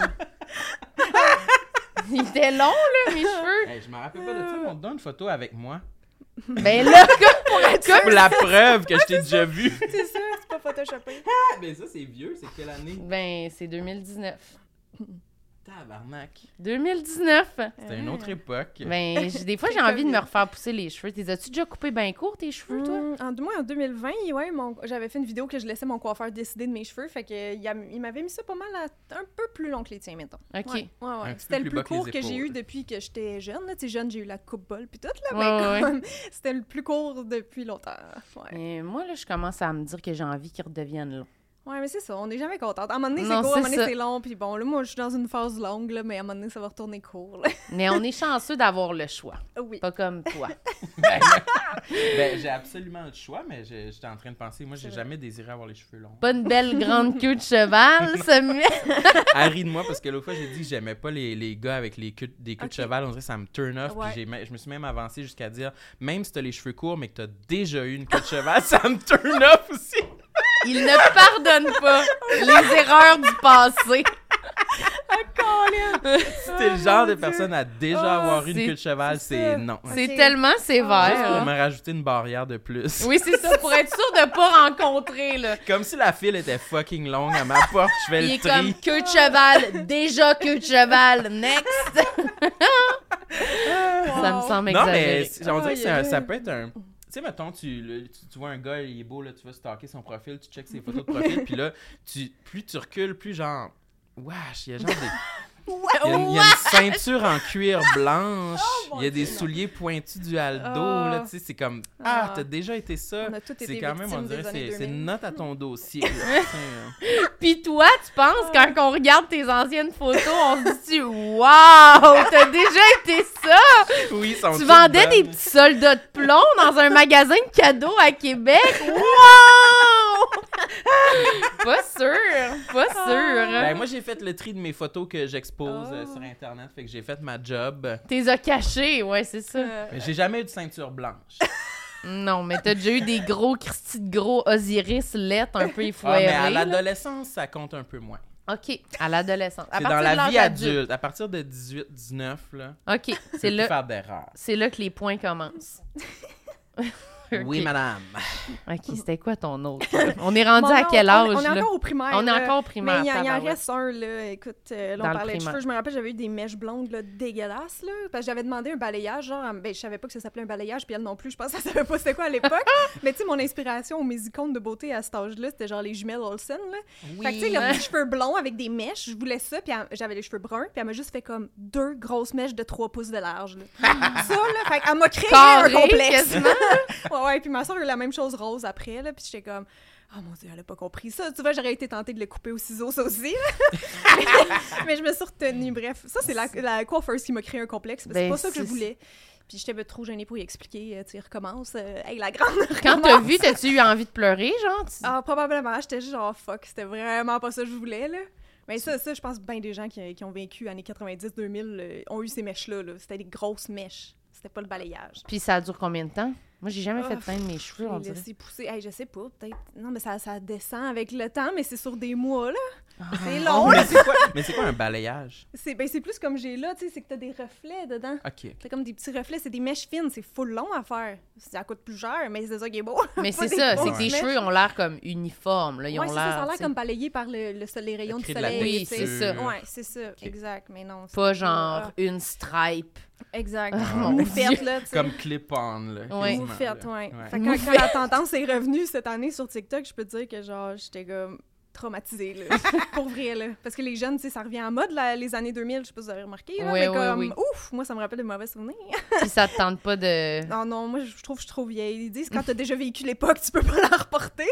Il était long, là, mes cheveux.
Hey, je me rappelle pas de ça, on te donne une photo avec moi.
Ben là, comme pour
la preuve que je t'ai déjà vu.
C'est ça, c'est pas photoshopé.
Ah, ben ça, c'est vieux, c'est quelle année?
Ben, c'est 2019.
Tabarnak.
2019.
C'était une autre époque.
Ben, des fois, j'ai envie de me refaire pousser les cheveux. T'es as-tu déjà coupé bien court, tes cheveux, toi?
Hum, en, moi, en 2020, ouais, mon- j'avais fait une vidéo que je laissais mon coiffeur décider de mes cheveux. Fait que il, a- il m'avait mis ça pas mal à- un peu plus long que les tiens, mettons.
OK.
Ouais, ouais, ouais.
Un petit
C'était
peu
le
plus
plus
bas que les
court que j'ai eu depuis que j'étais jeune. Là. Tu sais, jeune, j'ai eu la coupe bol puis tout, là.
Ouais, ouais.
mais comme, c'était le plus court depuis longtemps. Ouais,
Mais moi, là, je commence à me dire que j'ai envie qu'ils redeviennent longs.
Ouais mais c'est ça, on n'est jamais contente. À un moment donné, c'est court, à un moment donné, c'est long. Puis bon, là, moi, je suis dans une phase longue, là, mais à un moment donné, ça va retourner court. là.
Mais on est chanceux d'avoir le choix.
oui.
Pas comme toi.
Ben, ben, j'ai absolument le choix, mais j'étais en train de penser, moi, j'ai jamais désiré avoir les cheveux longs.
Pas une belle grande queue de cheval, Samuel.
Rit de moi parce que l'autre fois, j'ai dit que j'aimais pas les, les gars avec les queues, des queues de cheval. On dirait que ça me turn off.
Ouais.
Puis je me suis même avancé jusqu'à dire, même si t'as les cheveux courts, mais que t'as déjà eu une queue de cheval, ça me turn off aussi.
Il ne pardonne pas les erreurs du passé.
Si t'es le genre de personne à déjà
Oh,
avoir une queue de cheval,
c'est
non.
C'est tellement
Juste pour
sévère.
me rajouter une barrière de plus.
Oui, c'est ça, pour être sûr de pas rencontrer, là.
Comme si la file était fucking longue à ma porte, je fais
Il
le
est comme
tri.
queue de cheval, déjà queue de cheval, next. Ça me semble
Non, mais
exagéré.
c'est- on dirait que un- ça peut être un. Sais, mettons, tu, tu, vois un gars, il est beau, là, tu vas stalker son profil, tu checks ses photos de profil, puis là, plus tu recules, plus genre. Wesh, il y a genre des. Il y, a une, il y a une ceinture en cuir blanche,
Oh, mon
il y a des
Dieu.
souliers pointus du Aldo,
Ah.
là, tu sais, c'est comme. Ah,
Ah.
t'as déjà été ça. C'est quand même, on dirait, c'est c'est
2000.
une note à ton dossier. euh.
Puis toi, tu penses, quand on regarde tes anciennes photos, on se dit « Wow! T'as déjà été ça!
oui, sont
Tu vendais des petits soldats de plomb dans un magasin de cadeaux à Québec? Wow! pas sûr! Pas sûr!
Ben, moi, j'ai fait le tri de mes photos que j'expose euh,
Oh.
sur Internet, fait que j'ai fait ma job.
T'es as cachés, ouais, c'est ça.
Euh,
Mais j'ai jamais eu de ceinture blanche.
Non, mais t'as déjà eu des gros Christy de gros Osiris lettres un peu
Ah,
effoirés.
mais à l'adolescence, ça compte un peu moins.
OK, à l'adolescence.
C'est dans la vie adulte. À partir de 18, 19, là,
OK,
c'est
là,
faire d'erreurs.
c'est là que les points commencent.
Oui, madame.
Ok, c'était quoi ton autre? On est rendu
Bon,
à quel âge,
On, est
là?
encore au primaire.
On est
là.
encore au primaire,
Mais il y, en- reste un, là. Écoute, euh, là, on parlait de cheveux. Je me rappelle, j'avais eu des mèches blondes, là, dégueulasses, là. Parce que j'avais demandé un balayage, genre, ben, je savais pas que ça s'appelait un balayage, puis elle non plus, je pense qu'elle savait pas c'était quoi à l'époque. mais tu sais, mon inspiration aux musicones de beauté à cet âge-là, c'était genre les jumelles Olsen, là. Fait que, tu sais, là, des cheveux blonds avec des mèches, je voulais ça, puis j'avais les cheveux bruns, puis elle m'a juste fait comme deux grosses mèches de 3 pouces de large, là. ça, là, fait qu'elle m'a créé
Carré,
un complexe. Ouais, ouais, puis ma soeur a eu la même chose rose après, là, puis j'étais comme, oh mon dieu, elle a pas compris ça. Tu vois, j'aurais été tentée de le couper au ciseau, ça aussi, mais, je me suis retenue, bref. Ça, c'est la, la coiffeuse qui m'a créé un complexe, parce que c'est
Ben,
pas ça que je
c'est-
voulais. Puis j'étais trop gênée pour y expliquer, euh, tu sais, recommence. euh, hey, la grande,
Quand t'as vu, t'as-tu eu envie de pleurer, genre? Tu-
Ah, probablement, j'étais juste genre, fuck, c'était vraiment pas ça que je voulais, là. Mais ça, ça je pense bien des gens qui, qui ont vécu années 90-2000 euh, ont eu ces mèches-là, là. C'était des grosses mèches. C'était pas le balayage.
Puis ça dure combien de temps? Moi, j'ai jamais
Ah,
fait teindre mes cheveux, on dirait.
laissé pousser. Hey, je sais pas, peut-être. Non, mais ça, ça descend avec le temps, mais c'est sur des mois, là. C'est long,
Oh, mais c'est quoi, mais c'est quoi un balayage?
C'est ben, c'est plus comme j'ai là, tu sais, c'est que t'as des reflets dedans.
OK.
T'as comme des petits reflets, c'est des mèches fines, c'est full long à faire. Ça coûte plus cher, mais c'est ça qui est beau.
Mais c'est ça, c'est que tes cheveux ont l'air comme uniformes, là. Ils
Ouais,
ont
c'est ça, ça a
l'air.
comme balayé par le, le soleil, les rayons du
de
soleil.
Oui, c'est ça.
Ouais, c'est ça, exact, mais non. c'est
Pas genre
Ah,
une stripe.
exact.
Ah, mon
Moufette,
Dieu.
là.
Comme clip-on, là.
Ouais.
Ouais.
Ouais.
Fait que quand, quand la tendance est revenue cette année sur TikTok, je peux te dire que genre, j'étais comme traumatisée, là. Pour vrai, là. Parce que les jeunes, tu sais, ça revient en mode, là, les années 2000, je sais pas si vous avez remarqué, là,
Ouais,
mais
ouais,
comme,
oui.
ouf, moi, ça me rappelle de mauvais souvenirs.
Puis ça te tente pas de.
Non, non, moi, je trouve que je suis trop vieille. Ils disent, quand t'as déjà vécu l'époque, tu peux pas la reporter.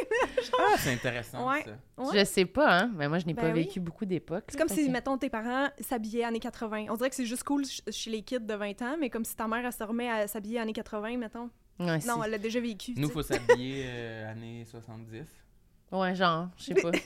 Ah, c'est intéressant,
Ouais.
ça.
Ouais.
Je sais pas, hein. Mais moi, je n'ai
Ben
pas
oui.
vécu beaucoup d'époques.
C'est comme
fait
si,
que-
mettons, tes parents s'habillaient années 80. On dirait que c'est juste cool ch- chez les kids de 20 ans, mais comme si ta mère, elle se remet à s'habiller années 80, mettons.
Ouais,
Non, elle l'a déjà vécu.
Nous,
tu
faut s'habiller euh, années 70.
Ouais, genre, je sais pas.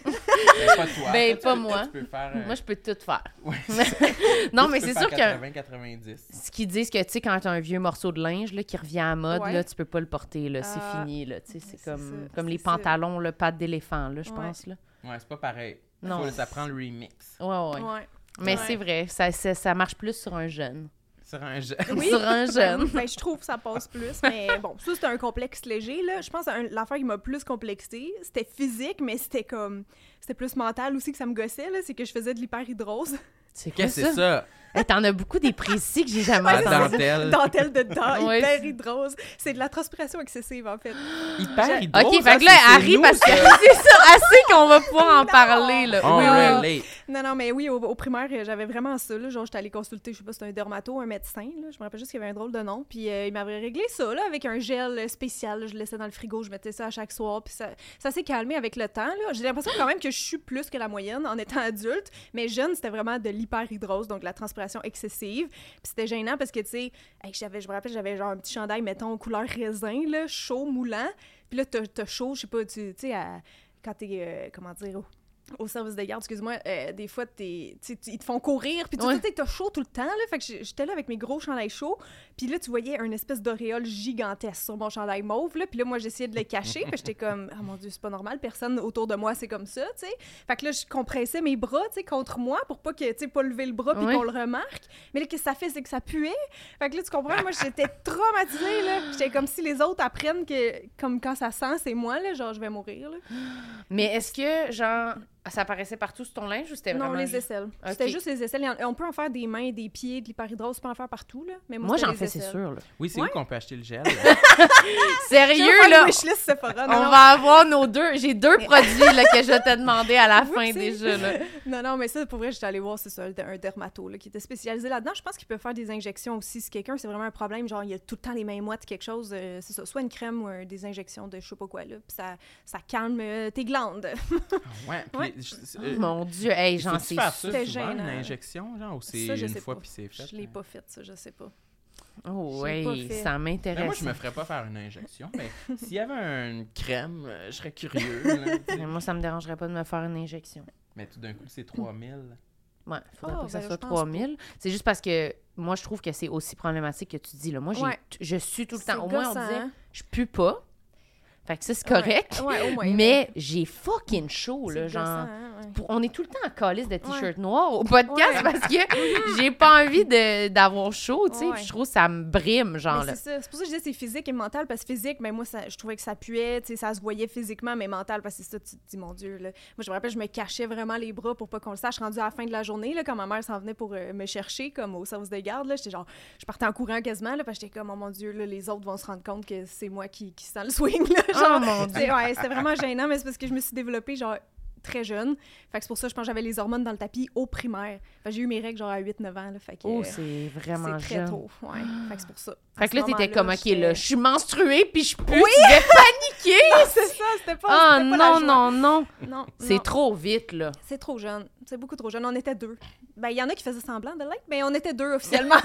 Ben, pas toi.
Ben, pas
tu-
moi.
toi, Tu peux faire... euh,
Moi, je peux tout faire.
ouais,
Non,
tu
mais c'est sûr que
80-90.
ce qu'ils disent que, tu sais, quand t'as un vieux morceau de linge là, qui revient à mode,
Ouais.
là, tu peux pas le porter, là, c'est
Ah,
fini, là, tu sais, c'est comme,
ça,
comme les
ça.
pantalons, le pattes d'éléphant, là, je pense, là.
Ouais, c'est pas pareil.
Non.
Faut- ça prend le remix.
Ouais, ouais.
Ouais.
Mais
Ouais.
c'est vrai, ça, ça, ça marche plus sur un jeune.
Sur un jeu.
Oui.
Sur un jeune.
Ben, je trouve que ça passe plus, mais bon, ça, c'était un complexe léger, là. Je pense que l'affaire qui m'a plus complexé, c'était physique, mais c'était comme... C'était plus mental aussi que ça me gossait, là. C'est que je faisais de l'hyperhydrose.
C'est quoi
Qu'est-ce que
ça?
c'est ça?
Hey, T'en as beaucoup des précis que j'ai jamais
La
entendu.
dentelle.
Dentelle de dents,
Ouais.
hyperhydrose. C'est de la transpiration excessive, en fait.
Hyper hydro,
Ok,
ça,
fait que là, Harry,
nous,
parce que c'est ça, assez qu'on va pouvoir en parler, là.
On
Oui,
relate.
Non, non, mais oui, au, au primaire, j'avais vraiment ça. Là. Genre, j'étais allée consulter, je sais pas, c'était un dermato, un médecin. Là. Je me rappelle juste qu'il y avait un drôle de nom. Puis euh, il m'avait réglé ça, là, avec un gel spécial. là. Je le laissais dans le frigo, je mettais ça à chaque soir. Puis ça, ça s'est calmé avec le temps. là. J'ai l'impression quand même que je suis plus que la moyenne en étant adulte. Mais jeune, c'était vraiment de l'hyperhydrose, donc la transpiration excessive. Puis c'était gênant parce que, tu sais, je me rappelle, j'avais genre un petit chandail, mettons, couleur raisin, là, chaud, moulant. Puis là, t'as, chaud, je sais pas, tu sais, quand t'es, euh, comment dire, au, service de garde, excuse-moi, euh, des fois, t'es, ils te font courir, puis tu
Ouais.
sais, t'as chaud tout le temps, là. Fait que j'étais là avec mes gros chandails chauds, puis là, tu voyais une espèce d'auréole gigantesque sur mon chandail mauve, là. Puis là, moi, j'essayais de le cacher, puis j'étais comme, ah mon Dieu, c'est pas normal, personne autour de moi, c'est comme ça, tu sais. Fait que là, je compressais mes bras, tu sais, contre moi, pour pas que, tu sais, pas lever le bras, puis
Ouais.
qu'on le remarque. Mais là, qu'est-ce que ça fait, c'est que ça puait. Fait que là, tu comprends, moi, j'étais traumatisée, là. J'étais comme si les autres apprennent que, comme quand ça sent, c'est moi, là, genre, je vais mourir, là.
Mais est-ce que, genre, ça apparaissait partout sur ton linge ou c'était
Non,
vraiment
les
juste-
aisselles. C'était juste les aisselles. On peut en faire des mains, des pieds, de l'hyperhydrose, tu peux en faire partout, là. Mais moi,
Moi, j'en
les
fais, c'est sûr, là.
Oui, c'est
Ouais.
où qu'on peut acheter le gel?
Sérieux, là?
une wishlist Sephora. Non,
On
non.
va avoir nos deux. J'ai deux produits là, que je vais te demander à la fin déjà. Là.
non, non, mais ça, pour vrai, j'étais allée voir, c'est ça, un dermato, là, qui était spécialisé là-dedans. Je pense qu'il peut faire des injections aussi. Si quelqu'un, c'est vraiment un problème, genre, il y a tout le temps les mains moites, quelque chose, euh, c'est ça, soit une crème ou euh, des injections de je sais pas quoi, là. Puis ça, ça calme euh, tes glandes.
Ah ouais. puis
Ouais.
Les- je-
Oh
euh,
Mon Dieu, hey, j'en sais.
faire ça souvent, une
gênant.
injection, genre, ou c'est une fois
pas.
puis c'est fait?
Je l'ai
hein?
pas fait, ça, je sais pas.
Oh, oui, ça
Ben,
m'intéresse.
moi, je me ferais pas faire une injection, mais s'il y avait une crème, euh, je serais curieux. là.
Mais moi, ça me dérangerait pas de me faire une injection.
mais tout d'un coup, c'est 3000.
Ouais, faudrait
Oh,
pas que ça
ben,
soit
je pense
3000. C'est juste parce que moi, je trouve que c'est aussi problématique que tu dis. Là. Moi, j'ai,
Ouais.
je suis tout le
C'est
temps. Au moins, on
gossant,
disait,
hein?
je pue pas. Fait que ça, c'est correct.
Ouais, ouais, au moins.
Mais j'ai fucking chaud, là, genre.
hein,
pour- on est tout le temps en calice de t-shirt noir au podcast parce que j'ai pas envie d'avoir chaud, tu sais. Je trouve que ça me brime, genre,
c'est ça. C'est pour ça que je dis c'est physique et mental, parce que physique, mais moi, ça, je trouvais que ça puait, tu sais, ça se voyait physiquement, mais mental, parce que c'est ça, tu te dis, mon Dieu, là. Moi, je me rappelle, je me cachais vraiment les bras pour pas qu'on le sache. Rendu à la fin de la journée, là, quand ma mère s'en venait pour euh, me chercher, comme au service de garde, là, j'étais genre, je partais en courant quasiment, là, parce que j'étais comme, oh mon Dieu, là, les autres vont se rendre compte que c'est moi qui, qui sens le swing, là.
Oh
Genre, c'est- ouais, c'était vraiment gênant, mais c'est parce que je me suis développée, genre, très jeune. Fait que c'est pour ça, je pense que j'avais les hormones dans le tapis au primaire. Fait j'ai eu mes règles, genre, à 8-9 ans, là. Fait que.
Oh,
euh,
c'est vraiment
c'est très
jeune.
tôt, ouais. Fait que c'est pour ça.
Fait que là, t'étais comme, OK, là, je suis menstruée, puis je tu devais paniquer!
c'est ça, c'était pas.
Ah
pas
non, non, non!
Non,
C'est trop vite, là.
C'est trop jeune. C'est beaucoup trop jeune. On était deux. Ben, il y en a qui faisaient semblant de l'être, mais on était deux officiellement.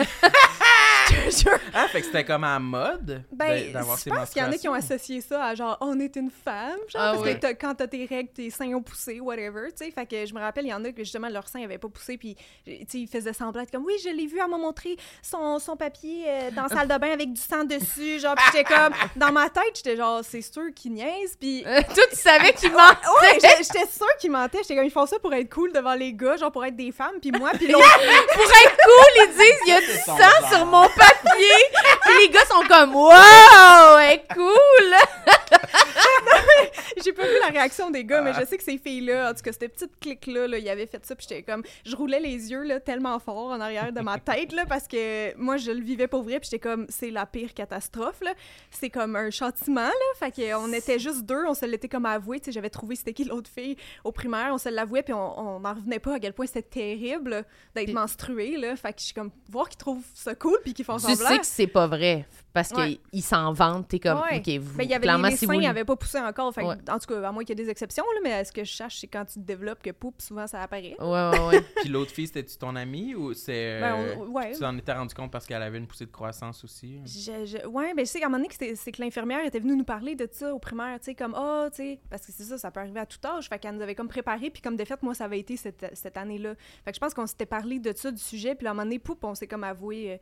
je te jure.
Ah, fait que c'était comme à mode
Ben,
d'avoir
je
ces
pense qu'il y en a qui ont associé ça à genre, on est une femme, genre,
Ah
parce
ouais.
que t'as- quand t'as tes règles, tes seins ont poussé, whatever, tu sais. Fait que je me rappelle, il y en a que justement, leur sein avait pas poussé, puis, tu sais, ils faisaient semblant comme, oui, je l'ai vu, elle m'a montré son, son papier euh, dans la salle de bain avec du sang dessus, genre, puis j'étais comme, dans ma tête, j'étais genre, c'est sûr qu'ils niaisent, puis
Euh, Toi, tu savais qu'il mentait!
Ouais, j'étais sûre qu'ils mentaient. J'étais comme, ils font ça pour être cool devant les gars, genre pour être des femmes, puis moi, puis l'autre.
Pour être cool, ils disent il y a du sang sur mon papier. Puis les gars sont comme wow, elle est cool.
J'ai pas vu la réaction des gars, mais je sais que ces filles-là, en tout cas, cette petite clique-là, là, ils avaient fait ça, puis j'étais comme, je roulais les yeux, là, tellement fort en arrière de ma tête, là, parce que moi, je le vivais pour vrai, puis j'étais comme, c'est la pire catastrophe, là. C'est comme un châtiment, là. Fait qu'on était juste deux, on se l'était comme avoué, tu sais, j'avais trouvé c'était qui l'autre fille au primaire, on se l'avouait, puis on on n'en revenait pas à quel point c'était terrible d'être menstruée, là. Fait que je suis comme, voir qu'ils trouvent ça cool, puis qu'ils font
Tu
semblant.
sais que c'est pas vrai parce
Ouais.
qu'ils s'en vantent. T'es comme
Ouais.
ok, vous
Mais il y avait
clairement
les, les
si
seins n'avaient pas poussé encore. Fait que,
Ouais.
En tout cas, à moins qu'il y ait des exceptions, là, mais ce que je sache, c'est quand tu te développes que poupe, souvent ça apparaît.
Ouais, ouais, ouais.
Puis l'autre fille, c'était-tu ton amie ou c'est.
Ben,
euh,
ouais.
Tu t'en étais rendu compte parce qu'elle avait une poussée de croissance aussi?
Je, je- ouais, ben je sais qu'à un moment donné, c'est que l'infirmière était venue nous parler de ça au primaire, tu sais, comme, ah, tu sais, parce que c'est ça, ça peut arriver à tout âge. Fait qu'elle nous avait comme préparé, puis comme de fait, moi, ça avait été cette, cette année-là. Fait que je pense qu'on s'était parlé de ça, du sujet, puis à un moment donné, poup, on s'est comme avoué. euh,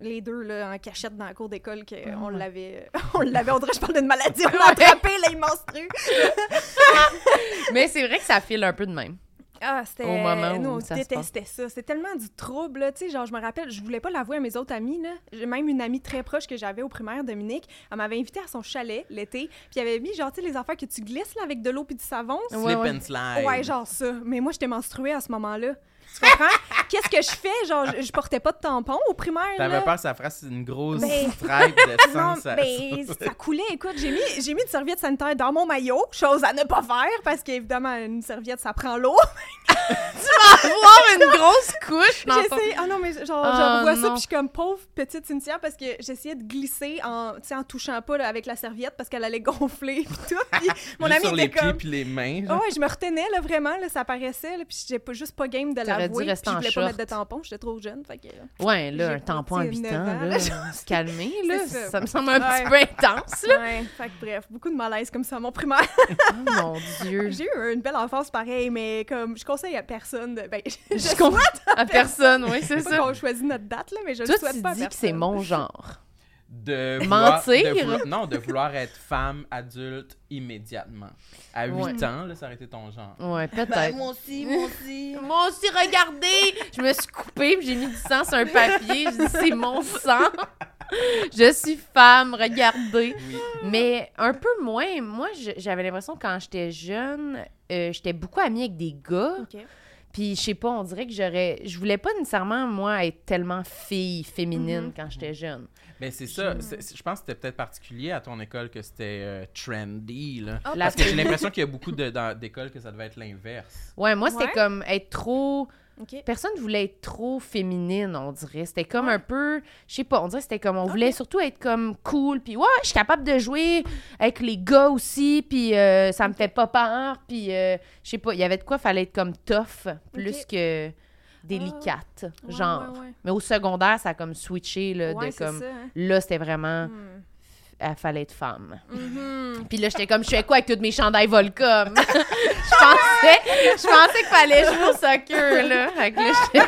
les deux, là, en cachette dans la cour d'école, qu'on l'avait... On l'avait, on dirait, je parle d'une maladie, on l'a attrapé, là, il menstrue.
Mais c'est vrai que ça file un peu de même.
Ah, c'était.
Au moment
nous,
où
on
ça se
détestait ça. C'était tellement du trouble, là. Tu sais, genre, je me rappelle, je voulais pas l'avouer à mes autres amis, là. J'ai même une amie très proche que j'avais au primaire, Dominique. Elle m'avait invitée à son chalet l'été. Puis elle avait mis, genre, tu sais, les affaires que tu glisses, là, avec de l'eau puis du savon.
Ouais,
Slip
ouais.
and slide.
Ouais, genre ça. Mais moi, j'étais menstruée à ce moment-là. Tu comprends? Qu'est-ce que je fais? Genre, je, je portais pas de tampon au primaire,
T'avais
là.
peur que ça fasse une grosse
Ben-
stripe de sang.
Non,
ça-
ben, ça coulait. Écoute, j'ai mis, j'ai mis une serviette sanitaire dans mon maillot, chose à ne pas faire parce qu'évidemment, une serviette, ça prend l'eau.
Avoir une grosse couche dans ton...
J'essaie. Ah non, mais genre,
Ah,
je revois ça,
non.
puis je suis comme pauvre petite Cynthia parce que j'essayais de glisser en, tu sais, en touchant pas là, avec la serviette parce qu'elle allait gonfler puis tout. Puis mon
Juste
ami
sur
était
les pieds
comme.
puis les mains.
Ah
genre.
ouais, je me retenais là, vraiment, là, ça apparaissait, là, puis pas, juste pas game de
T'aurais dû
l'avouer. Puis
rester
je
en
voulais
short.
pas mettre de tampon, j'étais trop jeune. Fait que...
Ouais, là, un tampon à
tu sais,
8
neuf
ans,
ans,
là, se calmer, là,
ça.
ça me semble un
Ouais.
petit peu intense, là.
Ouais, fait que bref, beaucoup de malaise comme ça. Mon primaire,
Oh mon Dieu.
j'ai eu une belle enfance pareil, mais comme je conseille à personne de. Ben, je,
Je comprends à personne, oui, c'est
pas
ça.
qu'on choisit notre date, là, mais je
Toi,
le souhaite
tu
pas à
dis que c'est mon genre.
De vouloir-
Mentir?
de vouloir- non, de vouloir être femme adulte immédiatement. À 8
Ouais.
ans, là, ça aurait été ton genre.
Ouais, peut-être.
moi aussi, moi aussi.
Moi aussi, regardez! Je me suis coupée puis j'ai mis du sang sur un papier. Je dis, c'est mon sang. Je suis femme, regardez.
Oui.
Mais un peu moins. Moi, j'avais l'impression que quand j'étais jeune, euh, j'étais beaucoup amie avec des gars. Puis je sais pas, on dirait que j'aurais. Je voulais pas nécessairement, moi, être tellement fille féminine
Mhm.
quand j'étais jeune.
Mais c'est ça. c'est- Je pense que c'était peut-être particulier à ton école que c'était euh, trendy. Là.
Ah,
Parce que j'ai l'impression qu'il y a beaucoup d'écoles que ça devait être l'inverse.
Ouais, moi, c'était
Ouais.
comme être trop.
Ok.
Personne voulait être trop féminine, on dirait. C'était comme un peu, je sais pas, on dirait que c'était comme, on voulait surtout être comme cool, puis ouais, je suis capable de jouer avec les gars aussi, puis euh, ça me fait pas peur, puis euh, je sais pas, il y avait de quoi, fallait être comme tough, plus que délicate,
Ouais,
genre.
ouais, ouais.
Mais au secondaire, ça a comme switché, là, de comme,
ça, hein.
là, c'était vraiment,
Hmm.
elle fallait être femme.
Mhm.
Puis là, j'étais comme, je fais quoi avec toutes mes chandails Volcom? je pensais, je pensais qu'il fallait jouer au soccer, là. Fait que là,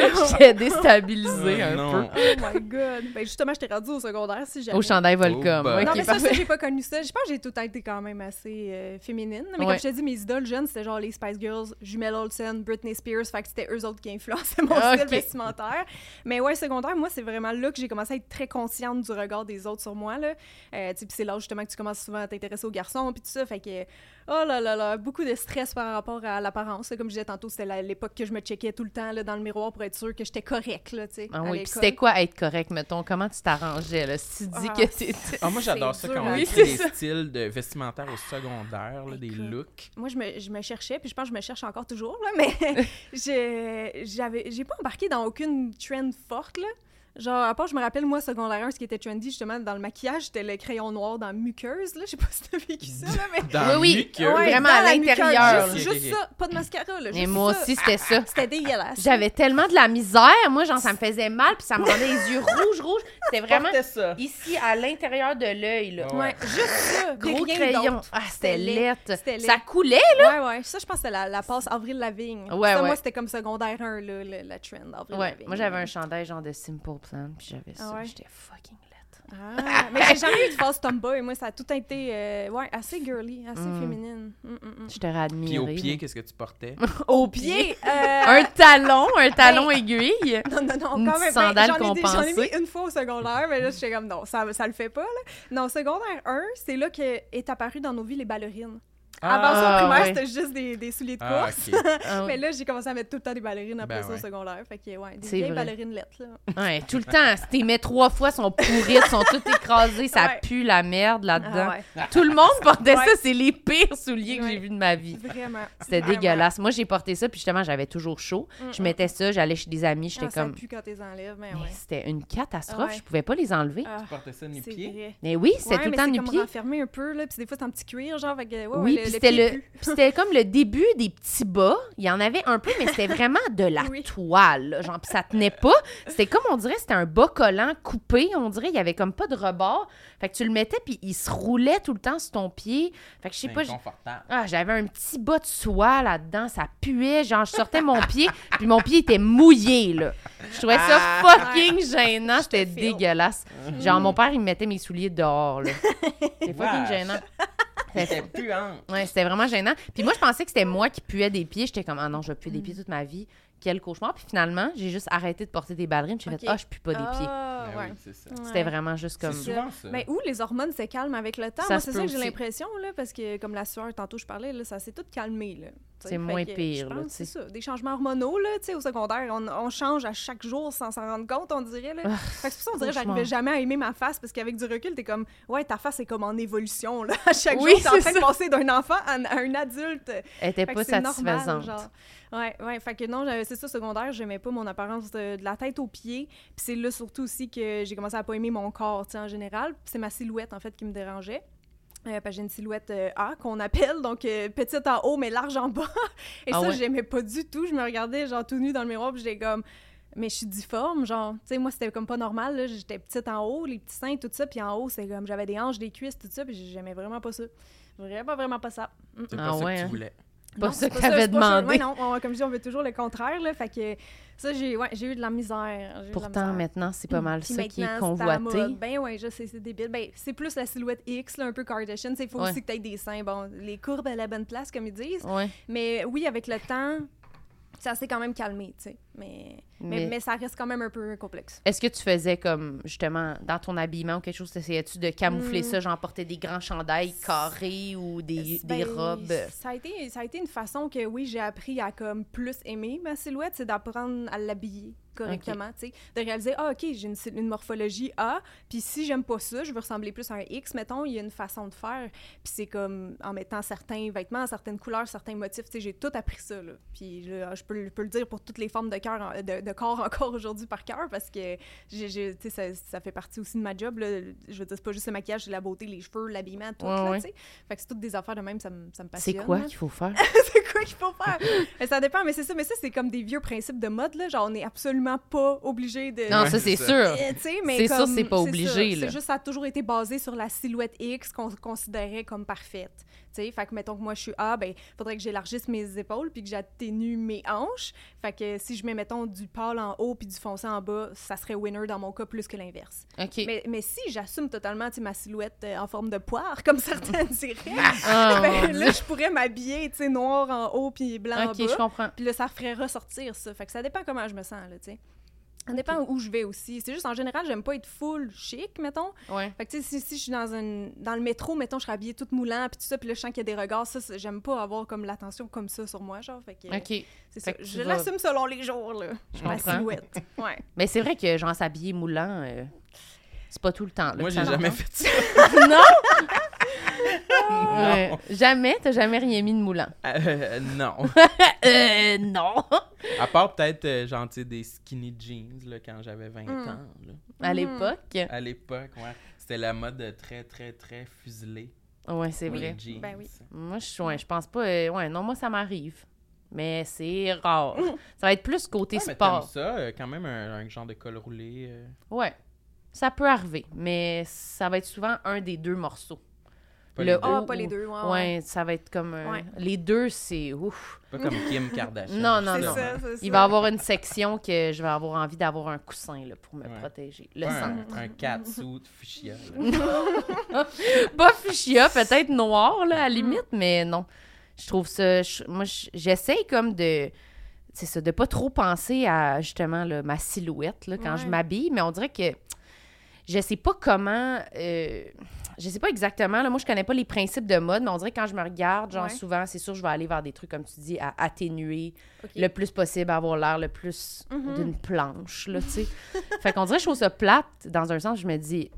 j'étais- déstabilisée
Oh,
un
non.
peu.
Oh my god. Ben justement, j'étais rendue au secondaire si jamais.
Au chandail Volcom.
Oh, bah.
Ok,
Non, mais ça, ça, j'ai pas connu ça. Je pense que j'ai tout le temps été quand même assez euh, féminine. Mais
Ouais.
comme je t'ai dit, mes idoles jeunes, c'était genre les Spice Girls, Jumel Olsen, Britney Spears. Fait que c'était eux autres qui influençaient mon
Ok.
style vestimentaire. Mais ouais, secondaire, moi, c'est vraiment là que j'ai commencé à être très consciente du regard des autres sur moi. Là. Euh, tu sais, puis c'est là justement que tu commences souvent à t'intéresser aux garçons, puis tout ça. Fait que, oh là là là, beaucoup de stress par rapport à l'apparence. Comme je disais tantôt, c'était l'époque que je me checkais tout le temps là, dans le miroir pour être sûre que j'étais correcte. Là, tu sais,
Ah oui, c'était quoi être correct, mettons? Comment tu t'arrangeais, là? Si tu dis
Ah,
que t'étais...
Ah, moi, j'adore ça
dur,
quand on
oui,
des
ça.
styles de vestimentaires au secondaire, là, des looks.
moi, je me, je me cherchais, puis je pense que je me cherche encore toujours, là, mais j'ai j'avais j'ai pas embarqué dans aucune trend forte, là. Genre, à part, je me rappelle, moi, secondaire 1, ce qui était trendy, justement, dans le maquillage, c'était le crayon noir dans Muqueuse, là. Je sais pas si t'as vécu ça, là, mais...
Dans
Oui, oui.
Muqueuse.
Ouais, Vraiment
dans
à l'intérieur,
Juste,
là.
juste ça, pas de mascara, là.
Mais moi
ça.
aussi, c'était ça.
C'était dégueulasse.
J'avais tellement de la misère, moi, genre, ça me faisait mal, puis ça me rendait les yeux rouges, rouges. C'était vraiment
ça.
ici, à l'intérieur de l'œil, là.
Ouais.
Ouais, juste ça.
Gros crayon. Ah, c'était
laid.
lettre.
C'était laid.
Ça coulait,
Ouais, ouais. Ça, je pense que c'était la, la passe Avril Lavigne.
Ouais,
ça,
ouais.
moi, c'était comme secondaire 1, là, la trend Avril
Ouais,
Lavigne.
moi j'avais un chandail genre de Simple Plan, puis j'avais ça,
Ah ouais?
j'étais fucking laide.
Ah, mais j'ai jamais eu de phase tomboy. Moi, ça a tout été euh, ouais, assez girly, assez
Mm.
féminine. Mm, mm, mm.
Je t'aurais admiré.
Puis au pied, qu'est-ce que tu portais?
au
Pied, euh,
Un talon, un talon aiguille?
Non, non, non, quand même.
sandale
ben, j'en ai, des- j'en ai mis une fois au secondaire, mais là, j'étais comme, non, ça, ça le fait pas, là. Non, secondaire 1, c'est là que est apparu dans nos vies les ballerines. Avant ça,
Ah,
au primaire,
ouais.
c'était juste des, des souliers de
Ah,
course.
Ah,
Mais là, j'ai commencé à mettre tout le temps des ballerines après
Ben
ça au
ouais.
secondaire. Fait que, ouais, des
C'est
vieilles
vrai.
ballerines lettres, là.
Ouais, tout le temps. Si t'es mets trois fois, sont pourrites, sont toutes écrasées, ça
Ouais.
pue la merde là-dedans.
Ah, ouais.
Tout le monde portait
Ouais.
ça, c'est les pires souliers que j'ai vus de ma vie.
Vraiment.
C'était dégueulasse. Moi, j'ai porté ça, puis justement, j'avais toujours chaud.
Mm,
Je
mm.
mettais ça, j'allais chez des amis, j'étais
Ah, ça
comme.
pue quand t'es enlèves, mais
Mais
ouais.
c'était une catastrophe,
Ouais.
je pouvais pas les enlever.
Ah,
Tu portais ça nu-pied?
vrai.
Mais oui, c'était tout le temps nu
comme
pied.
renfermé un peu, là, puis des fois, c'est en petit cuir, genre,
oui,
le-
c'était
pied
le,
pue.
puis c'était comme le début des petits bas. Il y en avait un peu, mais c'était vraiment de la
Oui.
toile. là. Genre, puis ça tenait pas. C'était comme on dirait, c'était un bas collant coupé. On dirait, il y avait comme pas de rebord. Fait que tu le mettais, puis il se roulait tout le temps sur ton pied. Fait que je sais
C'est
pas. Ah, j'avais un petit bas de soie là-dedans, ça puait, genre je sortais mon pied, puis mon pied était mouillé là. Je trouvais ça fucking gênant, c'était
feel.
dégueulasse. Genre mon père il me mettait mes souliers dehors là. C'était fucking gênant.
C'était puant.
Ouais, c'était vraiment gênant. Puis moi je pensais que c'était moi qui puais des pieds, j'étais comme ah non, je vais puer des pieds toute ma vie. Quel cauchemar. Puis finalement, j'ai juste arrêté de porter des ballerines, j'ai fait ah, je pue pas des pieds.
Ah,
Ben
ouais.
oui, c'est ça.
C'était
Ouais.
vraiment juste comme
C'est souvent ça.
Mais où les hormones se calment avec le temps?
Ça
Moi,
se
c'est
peut
ça que j'ai
aussi.
l'impression, là, parce que comme la sueur, tantôt je parlais, là, ça s'est tout calmé, là.
C'est moins
que
pire,
Je pense c'est ça. Des changements hormonaux, là, tu sais, au secondaire, on, on change à chaque jour sans s'en rendre compte, on dirait, là.
Ah,
fait que c'est pour ça, on dirait que j'arrivais jamais à aimer ma face, parce qu'avec du recul, t'es comme, ouais, ta face est comme en évolution, là. À chaque
Oui,
jour, t'es en train de passer d'un enfant à un, à un adulte.
Elle était
Fait
pas
normal,
satisfaisante.
genre. Ouais, ouais. Fait que non, c'est ça, secondaire, j'aimais pas mon apparence de, de la tête aux pieds. Puis c'est là surtout aussi que j'ai commencé à pas aimer mon corps, tu sais, en général. C'est ma silhouette, en fait, qui me dérangeait. Euh, j'ai une silhouette euh, A qu'on appelle, donc euh, petite en haut mais large en bas. Et
Ah
ça,
ouais?
j'aimais pas du tout. Je me regardais genre tout nu dans le miroir, puis j'étais comme, mais je suis difforme, genre. Tu sais, moi, c'était comme pas normal, là. J'étais petite en haut, les petits seins, tout ça, puis en haut, c'est comme, j'avais des hanches, des cuisses, tout ça, puis j'aimais vraiment pas ça. Vraiment, vraiment pas ça.
C'est
Ah
pas ça
ouais,
que
hein?
tu voulais.
Pas
Non,
ça que t'avais demandé.
Ouais, non, on- comme je dis, on veut toujours le contraire, là. Fait que ça, j'ai ouais, eu de la misère. la
Pourtant,
misère.
maintenant, c'est pas mal
Puis
ça qui est convoité.
Ben ouais, je sais, c'est débile. Ben, c'est plus la silhouette X, là, un peu Kardashian. Il faut
Ouais.
aussi que tu des seins. Bon, les courbes à la bonne place, comme ils disent.
Ouais.
Mais oui, avec le temps, ça s'est quand même calmé, tu sais. Mais, mais,
Mais-
mais ça reste quand même un peu complexe.
Est-ce que tu faisais comme, justement, dans ton habillement ou quelque chose, essayais-tu de camoufler
Hmm.
ça, genre porter des grands chandails carrés ou des,
Ben,
des robes?
Ça a, été, ça a été une façon que, oui, j'ai appris à comme plus aimer ma silhouette, c'est d'apprendre à l'habiller correctement, tu sais. De réaliser, ah, OK, j'ai une, une morphologie A, puis si j'aime pas ça, je veux ressembler plus à un X, mettons, il y a une façon de faire. Puis c'est comme en mettant certains vêtements, certaines couleurs, certains motifs, tu sais, j'ai tout appris ça, là. Puis je peux, je peux le dire pour toutes les formes de, cœur, de, de corps encore aujourd'hui par cœur, parce que, j'ai, ça, ça fait partie aussi de ma job, là. Je veux dire, c'est pas juste le maquillage, c'est la beauté, les cheveux, l'habillement, tout,
Ouais,
là,
ouais.
Fait que c'est toutes des affaires de même, ça me, ça me passionne.
C'est quoi qu'il faut faire?
c'est quoi qu'il faut faire? Mais ça dépend, mais c'est ça. Mais ça, c'est comme des vieux principes de mode, là. Genre, on n'est absolument pas obligé de.
Non,
Ouais,
ça, c'est
c'est
sûr.
Euh,
C'est sûr, c'est pas obligé, là.
C'est juste, ça a toujours été basé sur la silhouette X qu'on considérait comme parfaite. Tu sais, fait que mettons que moi je suis A, ben, faudrait que j'élargisse mes épaules puis que j'atténue mes hanches. Fait que si je mets, mettons, du pâle en haut puis du foncé en bas, ça serait winner dans mon cas plus que l'inverse.
OK.
Mais, mais si j'assume totalement, ma silhouette euh, en forme de poire, comme certains diraient,
Ah,
ben, là, je pourrais m'habiller, tu noir en haut puis blanc
OK,
en
je
bas.
comprends.
Puis là, ça ferait ressortir ça. Fait que ça dépend comment je me sens, là, tu sais. Ça dépend où je vais aussi. C'est juste, en général, j'aime pas être full chic, mettons.
Ouais.
Fait que, tu sais, si, si je suis dans, un, dans le métro, mettons, je serais habillée toute moulant, puis tout ça, puis là, je sens qu'il y a des regards, ça, j'aime pas avoir comme l'attention comme ça sur moi, genre. Fait que,
OK.
c'est ça.
Que
Je
vas-
l'assume selon les jours, là.
Je
Ma
comprends.
silhouette. Ouais.
Mais c'est vrai que, genre, s'habiller moulant, euh, c'est pas tout le temps. là,
Moi, j'ai jamais
marche.
fait ça.
non? Ouais. Jamais? T'as jamais rien mis de moulant?
Euh, non.
euh, non.
À part peut-être, euh, genre, tu sais, des skinny jeans, là, quand j'avais 20
Mm.
ans, là.
À
Mhm.
l'époque?
À l'époque, ouais. C'était la mode très, très, très fuselée.
Ouais, c'est vrai.
jeans.
Ben oui.
Moi, je, ouais, je pense pas. euh, ouais, non, moi, ça m'arrive. Mais c'est rare. Ça va être plus côté
Ouais, mais
sport.
ça, euh, quand même, un, un genre de col roulé. euh.
Ouais. Ça peut arriver, mais ça va être souvent un des deux morceaux.
Pas,
Le.
Ah, pas les deux, ouais.
Ouais, ça va être comme.
Ouais.
Les deux, c'est ouf.
Pas comme Kim Kardashian.
Non, non, non.
ça, c'est ça.
Il va y avoir une section que je vais avoir envie d'avoir un coussin là, pour me
Ouais.
protéger. Le sang.
un, un catsuit fuchsia.
Pas fuchsia, peut-être noir, là, à la
Mm.
limite, mais non. Je trouve ça. je- moi, je- j'essaye comme de. C'est ça, de pas trop penser à justement là, ma silhouette là, quand je m'habille, mais on dirait que je sais pas comment. euh, je sais pas exactement. Là, moi, je connais pas les principes de mode, mais on dirait que quand je me regarde, genre
Ouais.
souvent, c'est sûr, je vais aller vers des trucs, comme tu dis, à atténuer le plus possible, avoir l'air le plus
Mhm.
d'une planche, là, tu sais. fait qu'on dirait que je trouve ça plate, dans un sens, je me dis.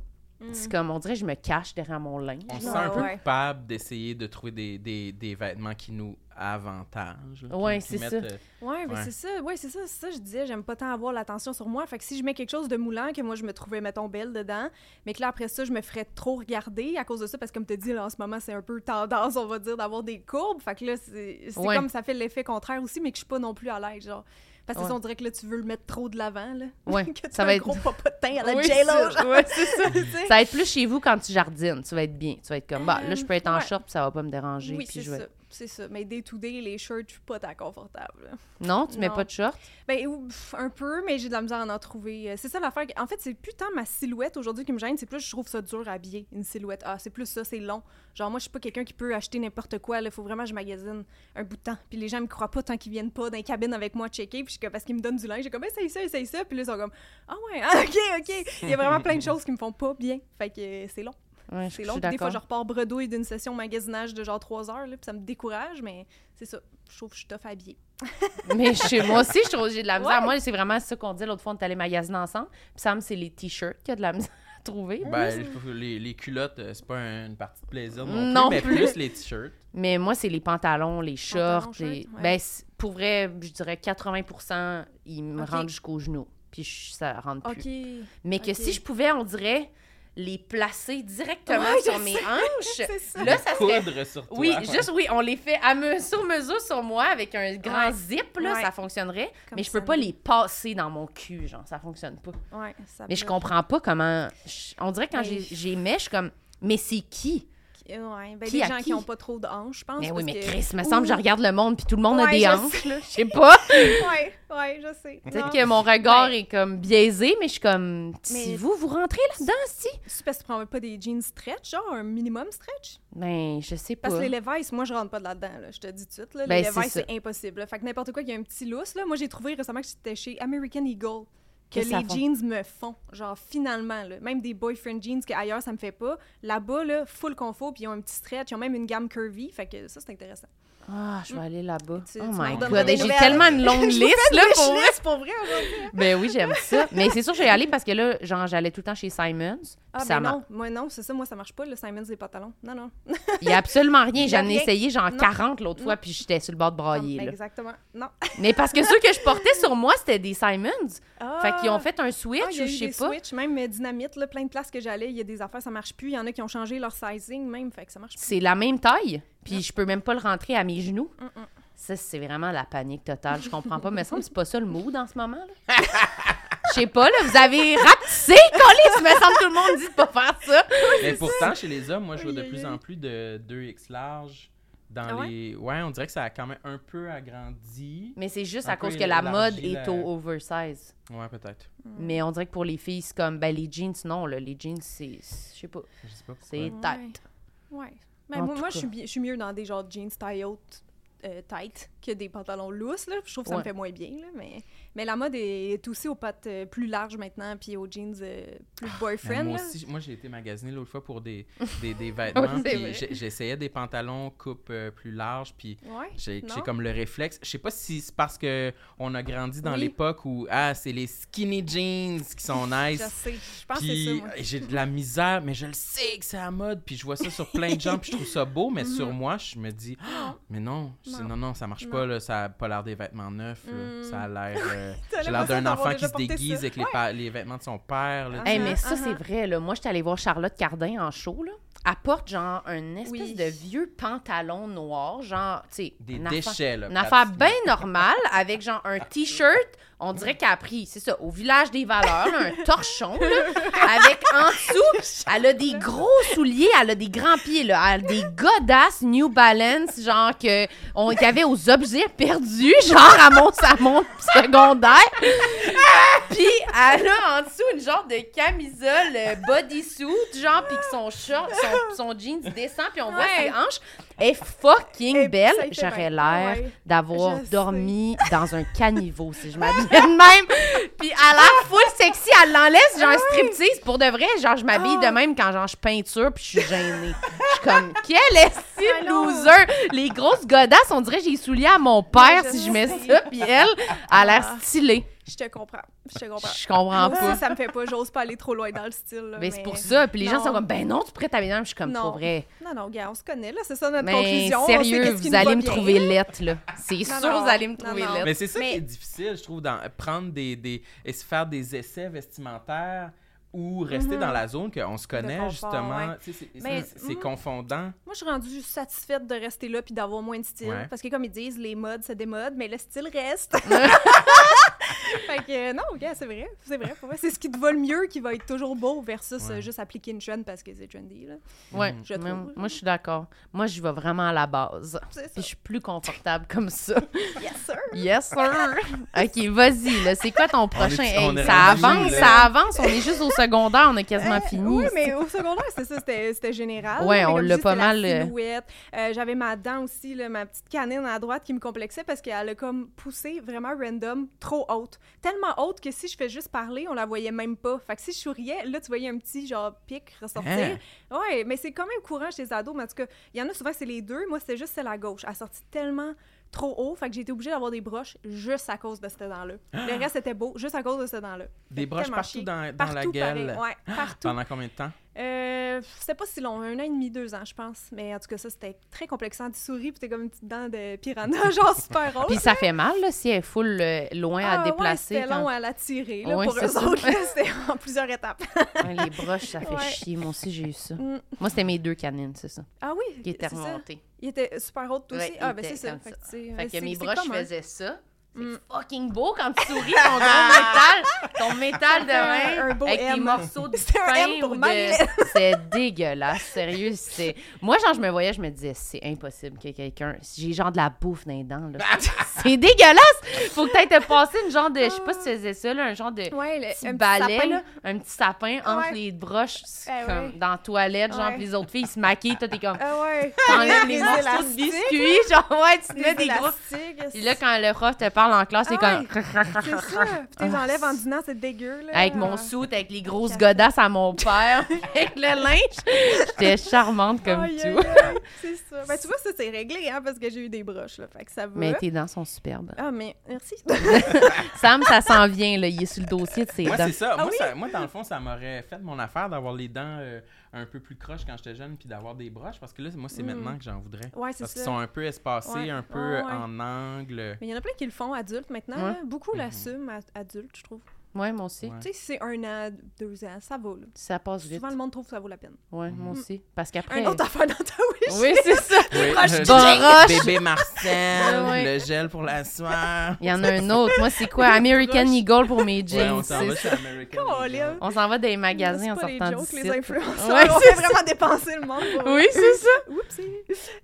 C'est comme, on dirait que je me cache derrière mon linge.
On se sent un peu
ouais.
coupable d'essayer de trouver des, des, des vêtements qui nous avantagent. là, qui-
Ouais, c'est ça.
euh,
Ouais, mais
Ouais.
c'est ça, ouais, c'est ça, c'est ça, je disais, j'aime pas tant avoir l'attention sur moi. Fait que si je mets quelque chose de moulant, que moi je me trouvais, mettons, belle dedans, mais que là après ça, je me ferais trop regarder à cause de ça, parce que comme tu dit, là, en ce moment, c'est un peu tendance, on va dire, d'avoir des courbes. Fait que là, c'est c'est
Ouais.
comme ça fait l'effet contraire aussi, mais que je suis pas non plus à l'aise, genre. Parce que
Ouais.
on dirait que là, tu veux le mettre trop de l'avant, là.
Ouais,
que tu
ça
as
va
un
être-
gros popotin à la
Oui,
J-Lo,
ça-
genre.
ouais, c'est ça. Ça va être plus chez vous quand tu jardines, tu vas être bien. Tu vas être comme, bah, là, je peux être en
Ouais.
short, puis ça va pas me déranger.
Oui,
puis
c'est
je vais-
ça, c'est ça. Mais day to day, les shirts, je suis pas tant confortable.
Non, tu mets
Non.
pas de short?
Ben, un peu, mais j'ai de la misère à en trouver. Euh, C'est ça l'affaire. En fait, c'est plus tant ma silhouette aujourd'hui qui me gêne, c'est plus je trouve ça dur à habiller, une silhouette. Ah, c'est plus ça, c'est long. Genre, moi, je suis pas quelqu'un qui peut acheter n'importe quoi. Il faut vraiment que je magasine un bout de temps. Puis les gens me croient pas tant qu'ils viennent pas dans les cabines avec moi checker. Puis je parce qu'ils me donnent du linge, j'ai comme, essaye ça, essaye ça. Puis là, ils sont comme, ah ouais, ah, ok, ok. Il y a vraiment plein de choses qui me font pas bien. Fait que euh, c'est long.
Ouais,
C'est long. Des fois, je repars bredouille d'une session magasinage de genre trois heures, là, puis ça me décourage, mais c'est ça. Je trouve que je suis tough à habiller.
Mais chez moi aussi, je trouve que j'ai de la misère.
Ouais.
Moi, c'est vraiment ça qu'on dit l'autre fois, on est allé magasiner ensemble. Puis Sam, c'est les t-shirts qu'il y a de la misère à trouver.
Ben, les, les culottes, euh, c'est pas un- une partie de plaisir non,
Non
plus, mais
plus.
les t-shirts.
Mais moi, c'est les pantalons, les shorts.
Pantalons,
les-
shorts, ouais.
Ben, pour vrai, je dirais 80 ils me
Ok.
rentrent jusqu'aux genoux. Puis ça rentre plus. Mais que si je pouvais, on dirait, les placer directement
Ouais,
sur mes
sais.
hanches.
C'est ça.
Là, ça serait
Coudre sur toi.
Oui, juste oui, on les fait à me- sur mesure sur moi avec un grand
Ouais.
zip, là,
Ouais.
ça fonctionnerait.
Comme
mais je peux
ça.
pas les passer dans mon cul, genre, ça fonctionne pas.
Ouais, ça
Mais je comprends pas comment. je- On dirait que quand
Mais-
j'ai mis, je suis comme, mais c'est qui?
Ouais, ben
Qui
les
à
gens
qui?
qui ont pas trop de hanches, je pense.
Mais oui,
parce
mais
que-
Chris, me semble, que je regarde le monde, puis tout le monde a des hanches, là. Je sais pas.
Ouais, ouais, je sais.
Peut-être que mon regard
Ouais.
est comme biaisé, mais je suis comme, si
Mais-
vous, vous rentrez là-dedans, si?
C'est parce que tu prends pas des jeans stretch, genre un minimum stretch?
Ben, je sais pas.
Parce que les Levi's, moi, je rentre pas de là-dedans, là, je te dis tout de suite. Là.
Ben,
les
c'est
Levi's, c'est impossible. là. Fait que n'importe quoi qui a un petit lousse, là. Moi, j'ai trouvé récemment que c'était chez American Eagle. Que les jeans me font. Genre, finalement, là. Même des boyfriend jeans qu'ailleurs, ça me fait pas. Là-bas, là, full confort, puis ils ont un petit stretch. Ils ont même une gamme curvy. Fait que ça, c'est intéressant.
Ah, je vais aller là-bas.
Tu-
oh
tu
my god, j'ai tellement une longue liste, là, pour vrai.
Wishlist pour vrai aujourd'hui.
Ben oui, j'aime ça. Mais c'est sûr que je vais y aller parce que là, genre, j'allais tout le temps chez Simons.
Ah,
ça
ben
marche.
non. Moi, non, c'est ça. Moi, ça marche pas, le Simons des pantalons. Non, non.
Il y a absolument rien. J'en ai essayé genre
Non.
40 l'autre fois, puis j'étais sur le bord de brailler.
Ah,
là.
Exactement. Non.
Mais parce que ceux que je portais sur moi, c'était des Simons.
Ah.
Fait qu'ils ont fait un switch
Ah,
ou je sais
des
pas.
switches, même euh, Dynamite, là, plein de places que j'allais, il y a des affaires, ça marche plus. Il y en a qui ont changé leur sizing même, fait que ça marche plus.
C'est la même taille, puis je peux même pas le rentrer à mes genoux. Ça, c'est vraiment la panique totale. Je comprends pas. Mais que c'est pas ça le mood en ce moment. là. Je sais pas, là, vous avez rapetissé, Colis! me semble que tout le monde dit de pas faire ça.
Mais pourtant, chez les hommes, moi, je vois de plus en plus de 2X large dans
Ah ouais?
les... Ouais, on dirait que ça a quand même un peu agrandi.
Mais c'est juste à cause que la mode est au oversize.
Ouais, peut-être.
Mais on dirait que pour les filles, c'est comme, ben, les jeans, non, là. Les jeans, c'est. Je sais pas.
Je sais pas.
C'est
Ouais.
tight.
Ouais. Mais
En
moi, moi, je suis, je suis mieux dans des genres de jeans taille haute, euh, tight, que des pantalons lousses. Là. Je trouve que ça me fait moins bien. Là, mais, mais la mode est aussi aux pattes euh, plus larges maintenant, puis aux jeans euh, plus
Mais
boyfriend.
moi
là.
aussi, moi j'ai été magasiner l'autre fois pour des, des, des vêtements,
Oui,
puis j'essayais des pantalons coupe euh, plus larges, puis
Ouais.
j'ai comme le réflexe. Je sais pas si c'est parce que on a grandi dans
Oui.
l'époque où ah c'est les skinny jeans qui sont
Je
nice.
sais. Je pense que c'est
Puis
ça.
j'ai de la misère, mais je le sais que c'est à la mode. Puis je vois ça sur plein de gens, puis je trouve ça beau, mais sur moi, je me dis, Ah, mais non,
Non.
non, non, ça marche
Non.
pas, là, ça a pas l'air des vêtements neufs. là.
Mm.
Ça a l'air. euh, J'ai l'air d'un enfant qui se déguise
ça.
avec les, vêtements de son père. là.
Ah.
Hey, mais ça, c'est
uh-huh.
vrai, là. Moi, j'étais allée voir Charlotte Cardin en show, là. Elle porte, genre, un espèce
Oui.
de vieux pantalon noir, genre, tu sais,
Des
une affaire-
déchets, là.
Une affaire bien normale, avec, genre, un T-shirt, on dirait qu'elle a pris, c'est ça, au village des valeurs, là, un torchon, là, avec en dessous, elle a des gros souliers, elle a des grands pieds, là, elle a des godasses New Balance, genre, que, on, qu'il y avait aux objets perdus, genre, à mon, à mon secondaire. Puis elle a en dessous une genre de camisole euh, bodysuit, genre, puis que son short, son, son jeans descend, puis on voit ses hanches. Elle est fucking
Et
belle. J'aurais l'air
Ouais.
d'avoir
sais.
dormi dans un caniveau si je m'habillais de même. Puis elle a l'air full sexy, elle l'enlève, genre un striptease. Pour de vrai, genre, je m'habille de même quand genre, je peinture, puis je suis gênée. Je suis comme, quel est loser! Les grosses godasses, on dirait que j'ai souliers à mon père
je
si je mets ça, puis elle, elle a l'air stylée.
Je te comprends. Je te comprends.
Je comprends
Moi
pas.
ça me fait pas. J'ose pas aller trop loin dans le style. là,
Mais c'est pour ça. Puis les gens
non.
sont comme, ben non, tu pourrais t'habiller de même. Je suis comme,
Non.
pour vrai.
Non, non, gars, on se connaît, là. C'est ça notre
Mais
conclusion. On sait
sérieux, vous
nous
allez me trouver lettre, là. C'est
Non,
sûr,
non.
vous allez me trouver lettre.
Mais c'est ça
Mais-
qui est difficile, je trouve, dans prendre des, des et se faire des essais vestimentaires ou rester
Mhm.
dans la zone qu'on se connaît
confort,
justement.
ouais.
C'est
Mais,
c'est- c'est
mhm.
confondant.
Moi, je suis rendue juste satisfaite de rester là puis d'avoir moins de style.
Ouais.
Parce que, comme ils disent, les modes se démodent, mais le style reste. fait que, euh, non, gars, c'est vrai. C'est vrai. pour. C'est ce qui te va le mieux qui va être toujours beau versus
Ouais.
euh, juste appliquer une trend parce que c'est trendy. Là.
Ouais.
Je
mais
trouve.
moi, je suis d'accord. Moi, je vais vraiment à la base.
C'est ça.
Puis je suis plus confortable comme ça.
Yes, sir.
Yes, sir. OK, vas-y, là. C'est quoi ton prochain?
est- on
ça avance,
là?
ça avance. On est juste au secondaire, on a quasiment
Euh,
fini.
Oui, mais au secondaire, c'était ça, c'était général.
Ouais, on l'a pas mal. Euh,
J'avais ma dent aussi, là, ma petite canine à droite qui me complexait parce qu'elle a comme poussé vraiment random, trop haute. Tellement haute que si je fais juste parler, on la voyait même pas. Fait que si je souriais, là, tu voyais un petit genre pic ressortir.
Hein?
Ouais, mais c'est quand même courant chez les ados. Mais en tout cas, il y en a souvent, c'est les deux. Moi, c'était juste celle à gauche. Elle a sorti tellement trop haut, fait que j'ai été obligée d'avoir des broches juste à cause de cette dent-là. Le reste était beau, juste à cause de cette dent-là.
Des broches partout
chier.
dans, dans
Partout,
la gueule.
pareil. Ouais, partout.
Pendant combien de temps?
Euh, c'était pas si long, un an et demi, deux ans, je pense. Mais en tout cas, ça, c'était très complexant. Tu souris, puis t'es comme une petite dent de piranha, genre super rose.
Puis ça fait mal, là, si elle est full euh, loin
Ah,
à
ouais,
déplacer.
c'était
quand-
long à la tirer, là,
Ouais,
pour eux autres. C'était en plusieurs étapes.
Ouais, les broches, ça fait
Ouais.
chier. Moi aussi, j'ai eu ça.
Mm.
Moi, c'était mes deux canines, c'est ça,
Ah oui,
qui étaient remontées.
Il était super haut aussi.
Ouais,
ah, ben c'est ça. Fait
ça.
que,
Fait
ouais,
que mes broches faisaient ça. C'est
Mm.
fucking beau quand tu souris, ton gros métal, ton métal de
Un
main,
beau
avec tes
M.
morceaux de pain
pour
ou de... C'est dégueulasse, sérieux. C'est... Moi, genre, je me voyais, je me disais, c'est impossible que quelqu'un... J'ai genre de la bouffe dans les dents, là. c'est dégueulasse! Faut que t'ailles te passer une genre de... Je sais pas si tu faisais ça, là, un genre de...
Ouais, le,
Petit
un
balai, là, un petit sapin entre
Ouais.
les broches,
Eh
comme
ouais.
dans la toilette, genre, puis les autres filles ils se maquillent, toi t'es comme,
Ah
t'enlèves les
Des
morceaux de biscuits, genre, ouais, tu te mets
Des
des gros... Puis là, quand le prof te parle en classe, c'est
Ah
comme...
C'est ça. Puis t'es enlèves en c'est dégueu, là.
Avec mon soute, avec les grosses godasses à mon père, avec le linge. J'étais charmante comme tout.
C'est ça. Ben, tu vois, ça, c'est réglé, hein, parce que j'ai eu des broches, là. Fait que ça va.
Mais tes dents sont superbes.
Ah, mais merci.
Sam, ça s'en vient, là. Il est sur le dossier de ses
Moi,
dents.
c'est ça.
Ah
moi,
oui?
ça- moi, dans le fond, ça m'aurait fait mon affaire d'avoir les dents euh, un peu plus croches quand j'étais jeune puis d'avoir des broches parce que là, moi, c'est
Mm.
maintenant que j'en voudrais.
Ouais, c'est
Parce qu'ils sont un peu espacés,
Ouais.
un peu
Ouais, ouais.
en angle.
Mais il y en a plein qui le font adultes maintenant. Beaucoup
Mhm.
l'assument adultes, je trouve.
Ouais, moi aussi.
Ouais.
Tu sais, si c'est un an, deux ans, ça vaut. Là.
Ça passe vite.
Souvent, le monde trouve que ça vaut la peine.
Ouais, moi aussi. Parce qu'après.
Un autre affaire dans ta wish.
Oui, c'est ça.
Oui,
Boroche.
Bébé Marcel,
Ouais.
le gel pour la soie.
Il y en a un autre. Moi, c'est quoi? American. Eagle pour mes
Ouais,
jeans.
on s'en va chez American. Eagle.
On s'en va dans les magasins en sortant
jokes,
du
les influenceurs.
Ouais,
on
c'est
fait vraiment dépenser le monde. pour
Oui, c'est ça.
Oupsie.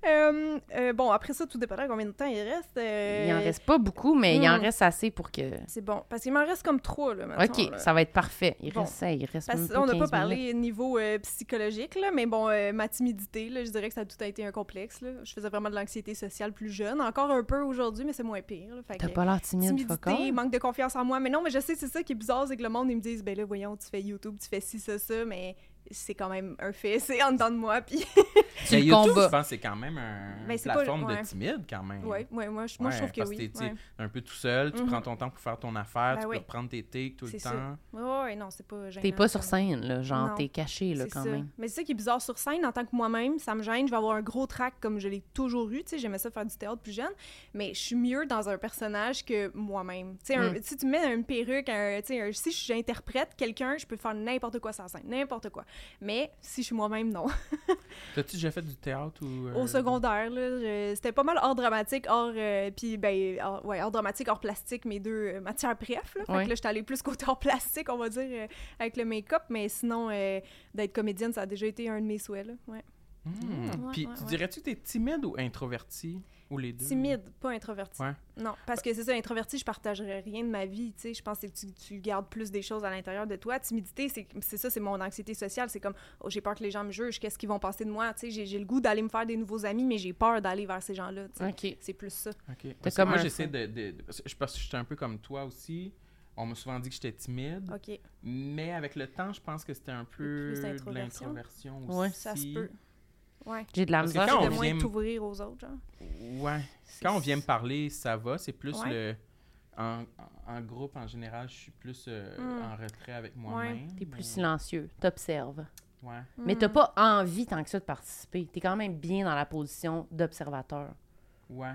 Euh, euh, bon, après ça, tout dépendant combien de temps il reste. euh,
Il en reste pas beaucoup, mais il en
Hmm.
reste assez pour que.
C'est bon. Parce qu'il m'en reste comme trois, là, mettons,
OK,
là.
ça va être parfait. Il
Bon.
reste ça, il reste
Parce
même
on n'a pas
15 minutes.
parlé niveau euh, psychologique, là, mais bon, euh, ma timidité, là, je dirais que ça a tout été un complexe. Là. Je faisais vraiment de l'anxiété sociale plus jeune. Encore un peu aujourd'hui, mais c'est moins pire.
T'as pas l'air timide,
timidité, manque de confiance en moi. Mais non, mais je sais, c'est ça qui est bizarre, c'est que le monde, ils me disent, ben là, voyons, tu fais YouTube, tu fais ci, ça, ça, mais c'est quand même un fait, c'est en dedans de moi. Puis,
le
YouTube,
combats.
je pense c'est quand même un
Ben, c'est pas-
plateforme
ouais.
de timide, quand même.
ouais, ouais, moi, je, moi, je trouve que
parce
oui. ouais.
un peu tout seul, tu
Mhm.
prends ton temps pour faire ton affaire,
Ben
tu
oui.
peux reprendre tes tics tout le
ça.
temps.
Ouais, ouais, non, c'est pas gênant.
T'es pas sur scène, là. Genre, t'es caché, là, quand
ça.
même.
Mais c'est ça qui est bizarre sur scène, en tant que moi-même, ça me gêne. Je vais avoir un gros trac comme je l'ai toujours eu. Tu sais, j'aimais ça faire du théâtre plus jeune. Mais je suis mieux dans un personnage que moi-même. Tu sais,
Mm.
si tu me mets une perruque, un- tu sais, un- si j'interprète quelqu'un, je peux faire n'importe quoi sur scène, n'importe quoi. Mais si je suis moi-même, non.
T'as-tu déjà fait du théâtre ou. euh,
Au secondaire, là, je- c'était pas mal hors dramatique, hors, euh, puis ben, hors, ouais, hors dramatique, hors plastique, mes deux euh, matières préf. Là. Fait
Ouais.
que là, j'étais allée plus côté hors plastique, on va dire, euh, avec le make-up, mais sinon, euh, d'être comédienne, ça a déjà été un de mes souhaits, là. Ouais.
Hmm.
Ouais,
Puis
ouais,
tu
ouais.
dirais-tu que t'es timide ou introverti Ou les deux?
Timide, pas introverti.
Ouais.
Non, parce que c'est ça, introverti, je partagerais rien de ma vie, tu sais. Je pense que tu, tu gardes plus des choses à l'intérieur de toi. Timidité, c'est ça, c'est mon anxiété sociale. C'est comme, oh, j'ai peur que les gens me jugent, qu'est-ce qu'ils vont penser de moi, tu sais. J'ai- le goût d'aller me faire des nouveaux amis, mais j'ai peur d'aller vers ces gens-là, tu sais.
OK.
C'est plus ça.
Ok. Parce
comme
moi, j'essaie de, Je pense que j'étais un peu comme toi aussi. On m'a souvent dit que j'étais timide.
OK,
Mais avec le temps, je pense que c'était un peu l'introversion aussi.
Ouais.
ça se peut. Ouais.
J'ai de la
Parce que
misère.
quand on
de moins
vient-
t'ouvrir aux autres, genre.
Ouais. Quand on vient me parler, ça va. C'est plus
Ouais.
le. En, en- groupe, en général, je suis plus euh,
Hmm.
en retrait avec moi-même.
T'es plus
mais-
silencieux. T'observes.
Ouais.
Mais t'as pas envie tant que ça de participer. T'es quand même bien dans la position d'observateur.
Ouais.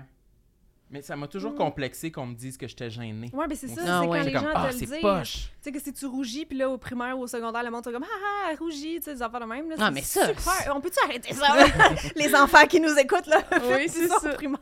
Mais ça m'a toujours
Hmm.
complexé qu'on me dise que j'étais gêné.
Ouais, mais c'est ça,
Ah
c'est quand les
comme,
gens
ah,
te le
c'est
disent.
poche.
Tu sais que si tu rougis, puis là, au primaire ou au secondaire, le monde est comme « Ah, ah, rougis », tu sais, des affaires de même. Là,
Ah,
c'est
mais ça,
super. On peut-tu arrêter ça? les enfants qui nous écoutent, là,
Oui, c'est
ça au primaire.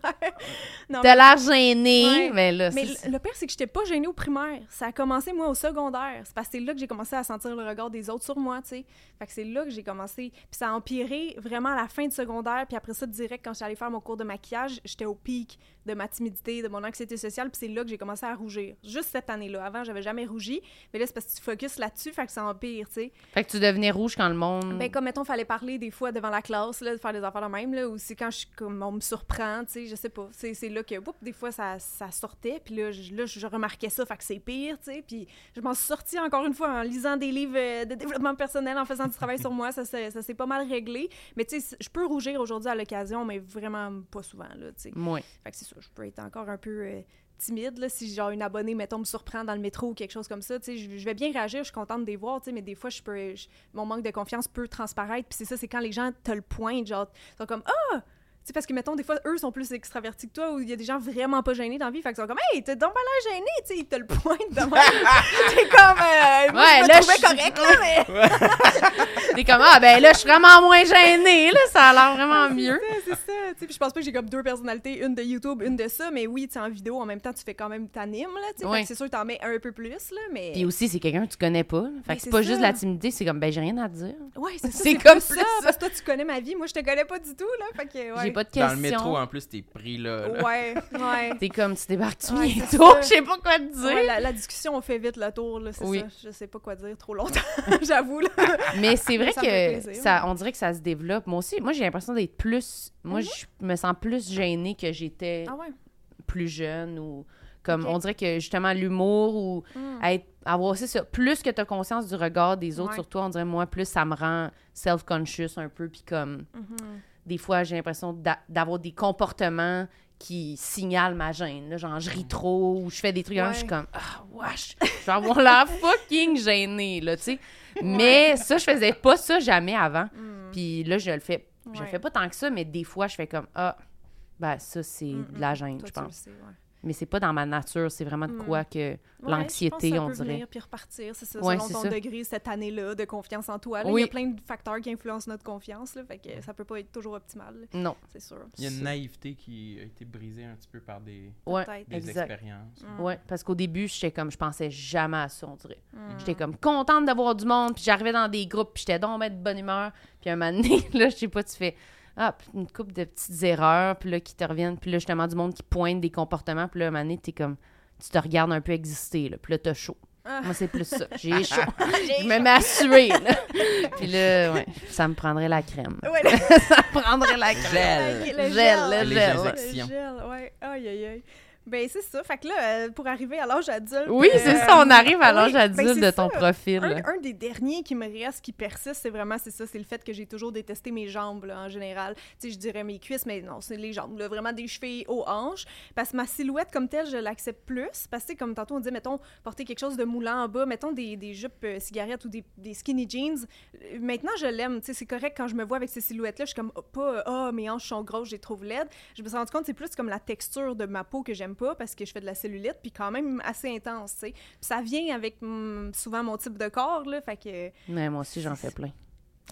T'as l'air gêné,
Ouais.
mais là,
Mais
c'est-
le le pire, c'est que j'étais pas gênée au primaire. Ça a commencé, moi, au secondaire. C'est parce que c'est là que j'ai commencé à sentir le regard des autres sur moi, tu sais. Fait que c'est là que j'ai commencé. Puis ça a empiré vraiment à la fin du secondaire. Puis après ça, direct, quand j'allais allée faire mon cours de maquillage, j'étais au pic de ma timidité, de mon anxiété sociale. Puis c'est là que j'ai commencé à rougir. Juste cette année-là. Avant, j'avais jamais rougi. Mais là, c'est parce que tu focuses là-dessus, fait que ça empire, tu sais.
Fait que tu devenais rouge quand le monde.
Ben, comme, mettons, fallait parler des fois devant la classe, là, de faire des affaires de même, là, ou c'est quand je, comme, on me surprend, tu sais, je sais pas. C'est là que, oups, des fois, ça, ça sortait, puis là, je, là, je remarquais ça, fait que c'est pire, tu sais, puis je m'en suis sortie encore une fois en lisant des livres euh, de développement personnel, en faisant du travail sur moi, ça, s'est- ça s'est pas mal réglé. Mais tu sais, je peux rougir aujourd'hui à l'occasion, mais vraiment pas souvent, là, tu sais.
Moi.
Fait que c'est ça, je peux encore un peu euh, timide, là, si genre une abonnée, mettons, me surprend dans le métro ou quelque chose comme ça, tu je, je vais bien réagir, je suis contente de les voir, mais des fois, je peux, mon manque de confiance peut transparaître, puis c'est ça, c'est quand les gens te le pointent, genre, comme « Ah! » sais, parce que, mettons, des fois, eux sont plus extravertis que toi, ou il y a des gens vraiment pas gênés dans la vie, fait qu'ils sont comme « Hey, t'es donc pas l'air gêné! » Tu sais, ils te le pointent de. T'es comme euh, Moi,
Ouais,
je me
là,
trouvais
je-
correct, là, mais...
T'es comme, ah, ben là, je suis vraiment moins gênée, là, ça a l'air vraiment mieux.
C'est ça. tu sais, Puis je pense pas que j'ai comme deux personnalités, une de YouTube, une de ça, mais oui, tu sais, en vidéo, en même temps, tu fais quand même t'animes, là, tu sais.
Ouais.
c'est sûr que t'en mets un peu plus, là, mais...
Puis aussi, c'est quelqu'un que tu connais pas. Fait que c'est pas
ça.
juste la timidité, c'est comme, ben, j'ai rien à te dire.
Ouais, c'est ça.
C'est
C'est
comme
comme
plus
ça,
ça.
parce que toi, tu connais ma vie. Moi, je te connais pas du tout, là. Fait que, ouais.
J'ai pas de
Dans le métro, en plus, t'es pris là. là.
Ouais, ouais.
T'es comme, tu débarques-tu
Ouais,
bientôt? Je sais pas quoi te dire.
Ouais, la, la discussion, on fait vite le tour, là, c'est
Oui.
ça. Je sais pas quoi dire trop longtemps, j'avoue, là.
Mais c'est vrai
Ça
que ça, on dirait que ça se développe. Moi aussi, moi, j'ai l'impression d'être plus. Moi, je me sens plus gênée que j'étais
Ah ouais?
plus jeune ou. Comme, on dirait que justement, l'humour ou
Hmm.
être, avoir, c'est ça, plus que tu as conscience du regard des autres
Ouais.
sur toi, on dirait, moi, plus ça me rend self-conscious un peu. Puis comme,
Mhm.
Des fois, j'ai l'impression d'a- d'avoir des comportements qui signalent ma gêne. là. genre, je ris trop ou je fais des trucs, hein, je suis
Ouais.
comme, ah, wesh, je vais avoir l'air fucking gênée, là, tu sais. Mais ça, je faisais pas ça jamais avant.
Hmm.
Puis là, je le fais. Je le
Ouais.
fais pas tant que ça, mais des fois, je fais comme, ah, ben ça, c'est
Mm,
de la gêne,
Toi,
je
le
pense.
sais, ouais.
Mais c'est pas dans ma nature. C'est vraiment de quoi que
Ouais,
l'anxiété,
je pense que ça
on
peut
dirait.
venir puis repartir, c'est ça,
Ouais,
selon
c'est
ton
ça.
degré cette année-là de confiance en toi. là. Il
Oui.
y a plein de facteurs qui influencent notre confiance, là, fait que ça peut pas être toujours optimal, là,
Non.
c'est sûr.
Il y a une naïveté qui a été brisée un petit peu par des,
Ouais.
Peut-être.
des
Exact.
expériences.
Mm.
Ouais, parce qu'au début, j'étais comme, je pensais jamais à ça, on dirait.
Mm.
J'étais comme contente d'avoir du monde, puis j'arrivais dans des groupes, puis j'étais donc ben de bonne humeur. Puis un moment donné, là, je sais pas, tu fais ah, puis une couple de petites erreurs, puis là, qui te reviennent, puis là, justement, du monde qui pointe des comportements, puis là, un moment donné, t'es comme, tu te regardes un peu exister, là, puis là, t'as chaud.
Ah.
Moi, c'est plus ça. J'ai chaud. je me mets à suer, là. Puis là, ouais, ça me prendrait la crème.
Ouais, le-
ça me prendrait la crème.
Gel.
le
Gel,
gel.
le gel.
Le gel, ouais. Aïe, aïe, aïe. Ben, c'est ça. Fait que là, euh, pour arriver à l'âge adulte.
Oui,
euh,
c'est ça, on arrive à l'âge
ben,
adulte de ton
ça.
profil.
Un, un des derniers qui me reste, qui persiste, c'est vraiment c'est ça, c'est le fait que j'ai toujours détesté mes jambes là, en général. Tu sais, je dirais mes cuisses, mais non, c'est les jambes, là, vraiment des chevilles aux hanches. Parce que ma silhouette comme telle, je l'accepte plus. Parce que comme tantôt on dit, mettons, porter quelque chose de moulant en bas, mettons des, des jupes euh, cigarettes ou des, des skinny jeans. Maintenant, je l'aime. Tu sais, c'est correct quand je me vois avec ces silhouettes-là. Je suis comme, oh, pas, ah, mes hanches sont grosses, je les trouve laides. Je me suis rendu compte, c'est plus comme la texture de ma peau que j'aime pas parce que je fais de la cellulite, puis quand même assez intense, tu sais. Ça vient avec hum, souvent mon type de corps, là. Fait que.
Mais moi aussi, j'en fais plein.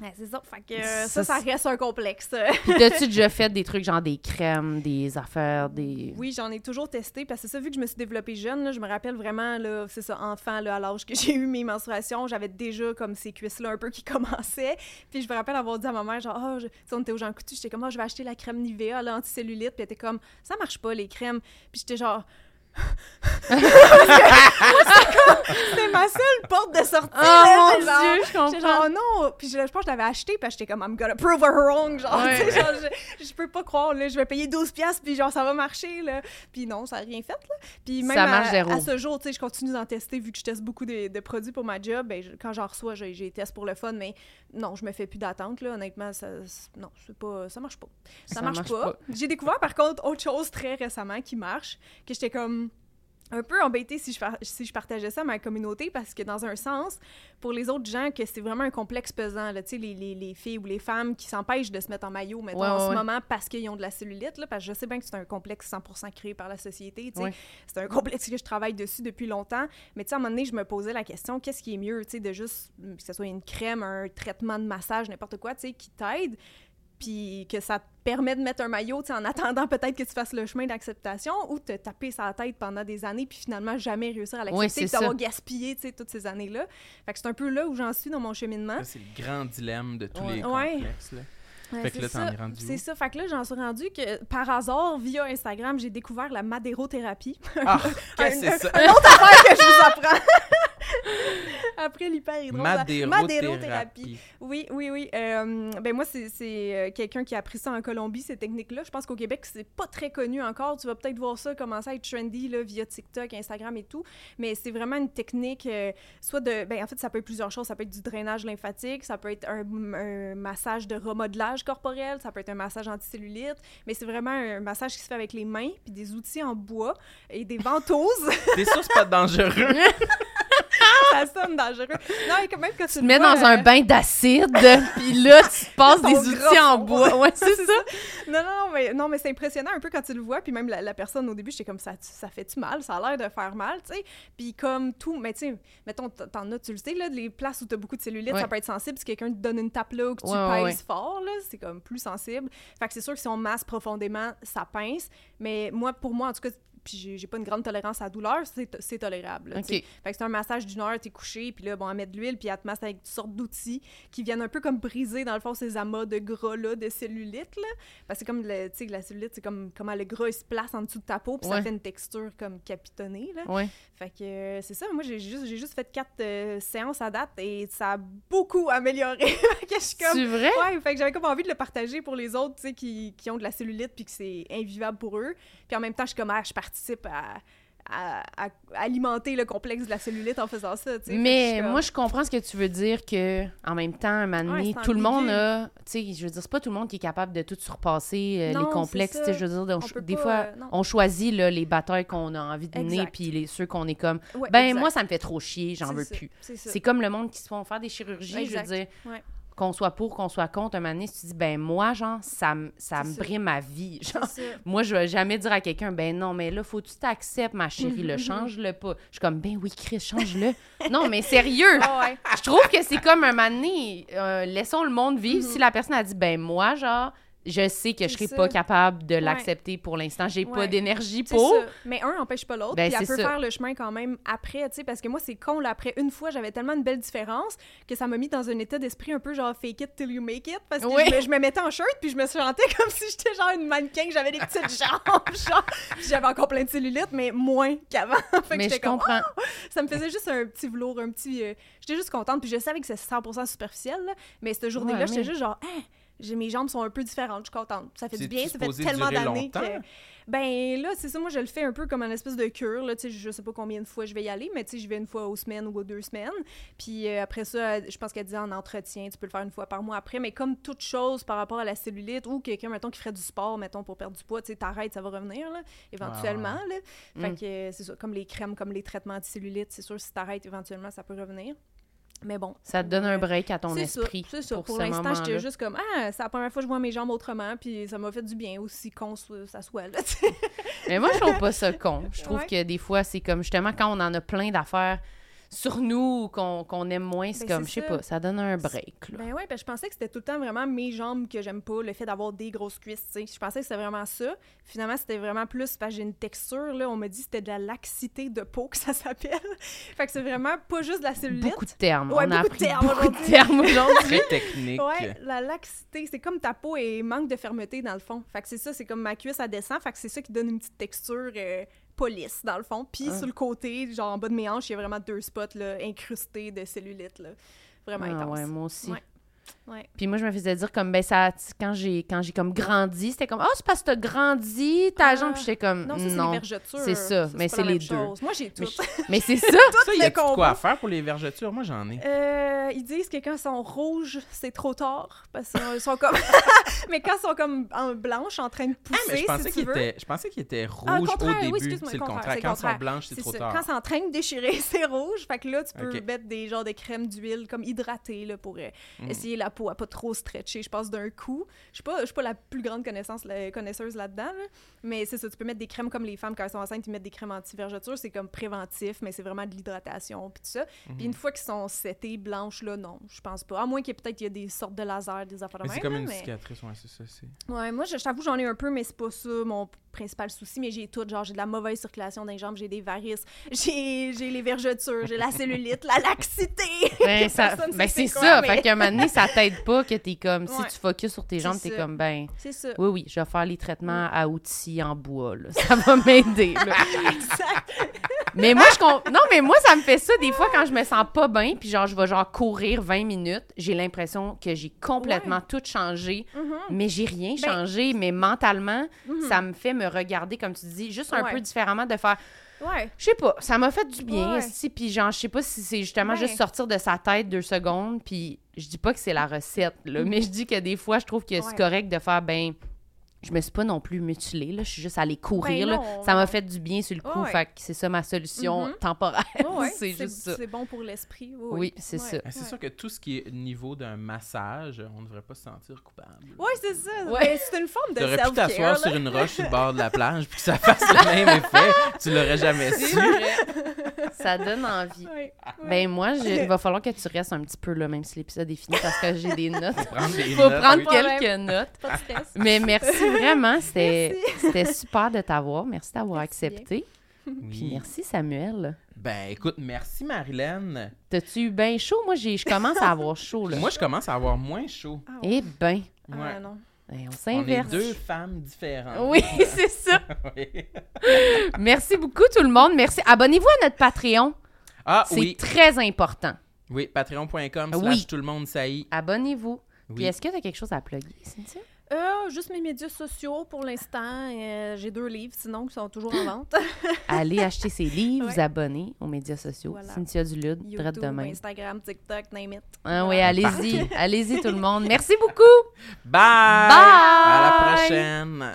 Ouais, c'est ça. Fait que euh,
Ça,
ça, ça
c'est-
reste un complexe.
Puis t'as-tu déjà fait des trucs genre des crèmes, des affaires, des...
oui, j'en ai toujours testé parce que c'est ça, vu que je me suis développée jeune, là, je me rappelle vraiment, là, c'est ça, enfant, là, à l'âge que j'ai eu mes menstruations, j'avais déjà comme ces cuisses-là un peu qui commençaient. Puis je me rappelle avoir dit à ma mère, genre, ah, je- tu sais, on était au Jean Coutu, j'étais comme, ah, je vais acheter la crème Nivea, là, anticellulite. Puis elle était comme, ça marche pas, les crèmes. Puis j'étais genre, C'était ma seule porte de sortie.
Oh
là,
mon
genre-
Dieu, je comprends.
genre, oh non! Puis je, je pense que je l'avais acheté, parce que j'étais comme, I'm gonna prove her wrong. Genre,
Ouais.
genre, je, je peux pas croire, là, je vais payer 12$, piastres, puis genre, ça va marcher, là. Puis non, ça a rien fait, là. Puis même
Ça
à,
marche zéro.
à ce jour, tu sais, je continue d'en tester, vu que je teste beaucoup de, de produits pour ma job. Ben, je- quand j'en reçois, j'ai j'ai teste pour le fun, mais non, je me fais plus d'attente, là. Honnêtement, ça, c'est- non, c'est pas, ça marche pas. Ça,
Ça
marche,
marche
pas.
pas.
J'ai découvert, par contre, autre chose très récemment qui marche, que j'étais comme un peu embêtée si je, si je partageais ça à ma communauté parce que dans un sens, pour les autres gens, que c'est vraiment un complexe pesant, là, tu sais, les, les, les filles ou les femmes qui s'empêchent de se mettre en maillot, mettons,
Ouais,
en
ouais,
ce moment parce qu'ils ont de la cellulite, là, parce que je sais bien que c'est un complexe 100% créé par la société, tu sais.
Ouais.
C'est un complexe que je travaille dessus depuis longtemps, mais tu sais, à un moment donné, je me posais la question, qu'est-ce qui est mieux, tu sais, de juste, que ce soit une crème, un traitement de massage, n'importe quoi, tu sais, qui t'aide, puis que ça te permet de mettre un maillot, en attendant peut-être que tu fasses le chemin d'acceptation, ou te taper sa tête pendant des années, puis finalement jamais réussir à
Oui,
l'accepter,
c'est
puis d'avoir gaspillé, toutes ces années-là. Fait que c'est un peu là où j'en suis dans mon cheminement.
C'est le grand dilemme de tous
Ouais.
les
Ouais.
complexes. Là.
Ouais,
Fait que
c'est
là, t'en
ça.
es rendu
C'est ça. Fait que là, j'en suis rendu que, par hasard, via Instagram, j'ai découvert la madérothérapie.
Ah, qu'est-ce que c'est ça?
Un autre affaire que je vous apprends. Après l'hyperhydrose.
Madérothérapie.
Oui, oui, oui. Euh, ben moi, c'est euh, quelqu'un qui a appris ça en Colombie, ces techniques-là. Je pense qu'au Québec, c'est pas très connu encore. Tu vas peut-être voir ça commencer à être trendy là, via TikTok, Instagram et tout. Mais c'est vraiment une technique, euh, soit de... Ben, en fait, ça peut être plusieurs choses. Ça peut être du drainage lymphatique, ça peut être un, un massage de remodelage corporel, ça peut être un massage anticellulite. Mais c'est vraiment un massage qui se fait avec les mains, puis des outils en bois et des ventouses.
T'es sûr c'est pas dangereux?
ça sonne dangereux. Non, et quand même que tu
Tu te mets
vois,
dans un
euh,
bain d'acide, puis là, tu passes des outils en bois. Ouais, c'est ça.
Non, non, non, mais, non, mais c'est impressionnant un peu quand tu le vois. Puis même la, la personne, au début, j'étais comme ça, ça fait-tu mal? Ça a l'air de faire mal, tu sais. Puis comme tout, mais tu sais, mettons, t'en as, tu le sais, là, les places où t'as beaucoup de cellulite,
Ouais.
ça peut être sensible. Si quelqu'un te donne une tape là ou que tu
ouais,
pèses fort, là, c'est comme plus sensible. Fait que c'est sûr que si on masse profondément, ça pince. Mais moi, pour moi, en tout cas, puis j'ai pas une grande tolérance à la douleur, c'est tolérable. là. Fait que c'est un massage d'une heure, t'es couché, puis là, bon, à mettre de l'huile, puis elle te masse avec toutes sortes d'outils qui viennent un peu comme briser, dans le fond, ces amas de gras-là, de cellulite, là. Parce que c'est comme, tu sais, la cellulite, c'est comme comment le gras, il se place en dessous de ta peau, puis
Ouais.
ça fait une texture comme capitonnée, là.
Ouais.
Fait que euh, c'est ça, moi, j'ai juste, juste fait quatre euh, séances à date, et ça a beaucoup amélioré. fait que je suis comme...
C'est vrai?
Ouais, fait que j'avais comme envie de le partager pour les autres, tu sais, qui, qui ont de la cellulite puis que c'est invivable pour eux. Puis en même temps, je suis comme, ah, je participe à, à- à alimenter le complexe de la cellulite en faisant ça, je
Mais moi, je comprends ce que tu veux dire que en même temps, un moment donné,
Ouais,
tout le monde a. Je veux dire, c'est pas tout le monde qui est capable de tout surpasser euh,
Non,
les complexes. je veux dire, on des
pas,
fois,
euh,
on choisit là, les batailles qu'on a envie de mener, puis les, ceux qu'on est comme,
Ouais,
ben
exact.
moi, ça me fait trop chier, j'en veux
ça,
plus.
C'est
comme le monde qui se font faire des chirurgies,
Exact.
je veux dire.
Ouais.
Qu'on soit pour, qu'on soit contre, un moment donné, si tu dis, ben moi, genre, ça, me- ça me brime ma vie. Genre, moi, je vais jamais dire à quelqu'un, ben non, mais là, faut que tu t'acceptes, ma chérie, le change-le pas. Je suis comme, ben oui, Chris, change-le. non, mais sérieux.
Ouais.
Je trouve que c'est comme un moment donné, euh, laissons le monde vivre. Si la personne a dit, ben moi, genre, je sais que je serai
ça.
pas capable de l'accepter pour l'instant, j'ai pas
Ouais.
d'énergie
C'est
pour.
ça. Mais un n'empêche pas l'autre.
Ben,
puis elle peut
ça.
faire le chemin quand même après, tu sais, parce que moi, c'est con, là, après une fois, j'avais tellement une belle différence que ça m'a mis dans un état d'esprit un peu genre fake it till you make it, parce que
Oui.
je, me, je me mettais en shirt, puis je me sentais comme si j'étais genre une mannequin, que j'avais des petites jambes, genre, j'avais encore plein de cellulite, mais moins qu'avant. fait que
Mais je
comme,
comprends.
ça me faisait juste un petit velours, un petit. euh, j'étais juste contente, puis je savais que c'est 100% superficiel, là, mais cette journée-là,
Ouais,
j'étais
mais-
juste genre, Hein, j'ai mes jambes sont un peu différentes, je suis contente. Ça fait du bien, ça fait tellement d'années que. Ben là, c'est ça, moi je le fais un peu comme une espèce de cure, là, tu sais, je sais pas combien de fois je vais y aller, mais tu sais, je vais une fois aux semaines ou aux deux semaines. Puis euh, après ça, je pense qu'elle dit en entretien, tu peux le faire une fois par mois après, mais comme toute chose par rapport à la cellulite ou quelqu'un, mettons, qui ferait du sport, mettons, pour perdre du poids, tu sais, t'arrêtes, ça va revenir, là, éventuellement, là. Fait
Mm.
que euh, c'est ça, comme les crèmes, comme les traitements anti-cellulite, c'est sûr, si t'arrêtes, éventuellement, ça peut revenir. Mais bon.
Ça te donne un break à ton esprit.
C'est ça.
pour
Pour, l'instant, j'étais juste comme Ah, c'est la première fois que je vois mes jambes autrement, puis ça m'a fait du bien aussi con soit- ça soit là.
Mais moi, je trouve pas ça con. Je trouve
Ouais.
que des fois, c'est comme justement quand on en a plein d'affaires sur nous ou qu'on qu'on aime moins, c'est
Ben,
comme, je sais
ça.
pas, ça donne un break. Là.
Ben ouais, ben je pensais que c'était tout le temps vraiment mes jambes que j'aime pas, le fait d'avoir des grosses cuisses, tu sais. Je pensais que c'était vraiment ça. Finalement, c'était vraiment plus parce que j'ai une texture, là. On m'a dit que c'était de la laxité de peau que ça s'appelle. fait que c'est vraiment pas juste de la cellulite.
Beaucoup de termes.
Ouais,
on a
beaucoup de
appris
termes
beaucoup de
aujourd'hui.
termes aujourd'hui.
Très technique.
Ouais, la laxité, c'est comme ta peau et manque de fermeté dans le fond. Fait que c'est ça, c'est comme ma cuisse, elle descend. Fait que c'est ça qui donne une petite texture euh, pas lisse dans le fond. Puis
Ah.
sur le côté, genre en bas de mes hanches, il y a vraiment deux spots là, incrustés de cellulite. Là. Vraiment
Ah
intense.
ouais, moi aussi.
Ouais. Ouais.
Puis moi, je me faisais dire comme, ben, ça, quand j'ai, quand j'ai comme grandi, c'était comme, ah, c'est parce que t'as grandi, ta
Ah.
jambe. Puis j'étais comme,
Non,
non.
les vergetures.
c'est ça, mais c'est les deux.
chose. Moi, j'ai tout.
Mais, c'est ça.
Ça, y a quoi à faire pour les vergetures? Moi, j'en ai.
Euh, ils disent que quand elles sont rouges, c'est trop tard. Parce qu'elles sont comme. mais quand elles sont comme en blanche, en train de pousser,
Ah, mais je pensais
si tu
qu'il
veux.
était, je pensais qu'il était
Ah,
rouge
contraire,
au début. c'est le
contraire,
Quand ils
contraire.
sont blanches, c'est trop tard.
Quand c'est en train de déchirer, c'est rouge. Fait que là, tu peux mettre des genres de crèmes d'huile comme hydratée là, pour euh,
Mm.
essayer la peau à pas trop stretcher, je pense, d'un coup. Je suis pas, je suis pas la plus grande connaissance, la- connaisseuse là-dedans, là, mais c'est ça. Tu peux mettre des crèmes comme les femmes quand elles sont enceintes, ils mettent des crèmes anti-vergeture. C'est comme préventif, mais c'est vraiment de l'hydratation puis tout ça.
Mm-hmm.
Puis une fois qu'ils sont setées, blanches, là, non, je pense pas. À moins qu'il y ait peut-être il y a des sortes de lasers, des affaires de
Mais c'est comme
là,
une
mais-
cicatrice, ouais, c'est ça.
Ouais, moi, je je t'avoue, j'en ai un peu, mais c'est pas ça mon principal souci. Mais j'ai tout, genre, j'ai de la mauvaise circulation dans les jambes, j'ai des varices, j'ai les vergetures, j'ai la cellulite, la laxité.
Ben, ça, ben c'est ça.
mais-
Fait qu'à un moment donné, ça t'aide pas que t'es comme, si
Ouais.
tu focuses sur tes jambes, t'es
ça.
comme, ben,
C'est ça.
oui, oui, je vais faire les traitements à outils en bois, là. Ça va m'aider. Mais moi, je Non, mais moi, ça me fait ça des fois quand je me sens pas bien, puis genre, je vais genre courir 20 minutes. J'ai l'impression que j'ai complètement tout changé,
Mhm.
mais j'ai rien
Ben-
changé. Mais mentalement,
Mhm.
ça me fait me regarder, comme tu dis, juste un
Ouais.
peu différemment, de faire,
Ouais.
je sais pas, ça m'a fait du bien, si, puis genre, je sais pas si c'est justement
Ouais.
juste sortir de sa tête deux secondes, puis je dis pas que c'est la recette, là, mais je dis que des fois, je trouve que c'est correct de faire, ben, je me suis pas non plus mutilée, là, je suis juste allée courir,
Ben
là. Ça m'a fait du bien sur le coup,
Ouais.
fait que c'est ça ma solution
Mhm.
temporaire,
Ouais, ouais,
c'est juste ça.
C'est bon pour l'esprit. Oui,
Oui, c'est ça.
Ben, C'est sûr que tout ce qui est niveau d'un massage, on ne devrait pas se sentir coupable.
Ouais, c'est ça.
Ouais.
Ben, c'est une forme de
T'aurais pu
self-care.
t'asseoir
là.
sur une roche sur le bord de la plage puis que ça fasse le même effet. Tu l'aurais jamais su.
ça donne envie.
Ouais.
Ben moi, je- il va falloir que tu restes un petit peu là, même si l'épisode est fini, parce que j'ai des notes.
Prendre des
Faut
notes,
prendre
oui.
Quelques notes.
Pas de stress.
Mais merci vraiment, c'était c'était super de t'avoir. Merci d'avoir accepté. Puis
Oui.
merci Samuel.
Ben écoute, merci Marilyn.
T'as-tu eu bien chaud? Moi, j'ai, je commence à avoir chaud, là.
Moi, je commence à avoir moins chaud.
Ah,
Eh ben,
ah,
Ouais.
non.
ben, on
On est
s'inverse.
deux femmes différentes.
Oui, c'est ça.
Oui.
Merci beaucoup, tout le monde. Merci. Abonnez-vous à notre Patreon.
Ah
C'est
oui,
très important.
oui, patreon.com
Oui.
slash tout le monde ça y est.
Abonnez-vous. Puis
Oui.
est-ce que tu as quelque chose à plugger, Cynthia?
Euh, juste mes médias sociaux pour l'instant. Euh, J'ai deux livres, sinon, qui sont toujours en vente.
Allez acheter ses livres,
Ouais.
vous abonner aux médias sociaux.
Voilà.
Cynthia Dulude, drette
YouTube,
de même.
Instagram, TikTok, name it.
Ah oui, allez-y. allez-y, tout le monde. Merci beaucoup.
Bye!
Bye!
À la prochaine!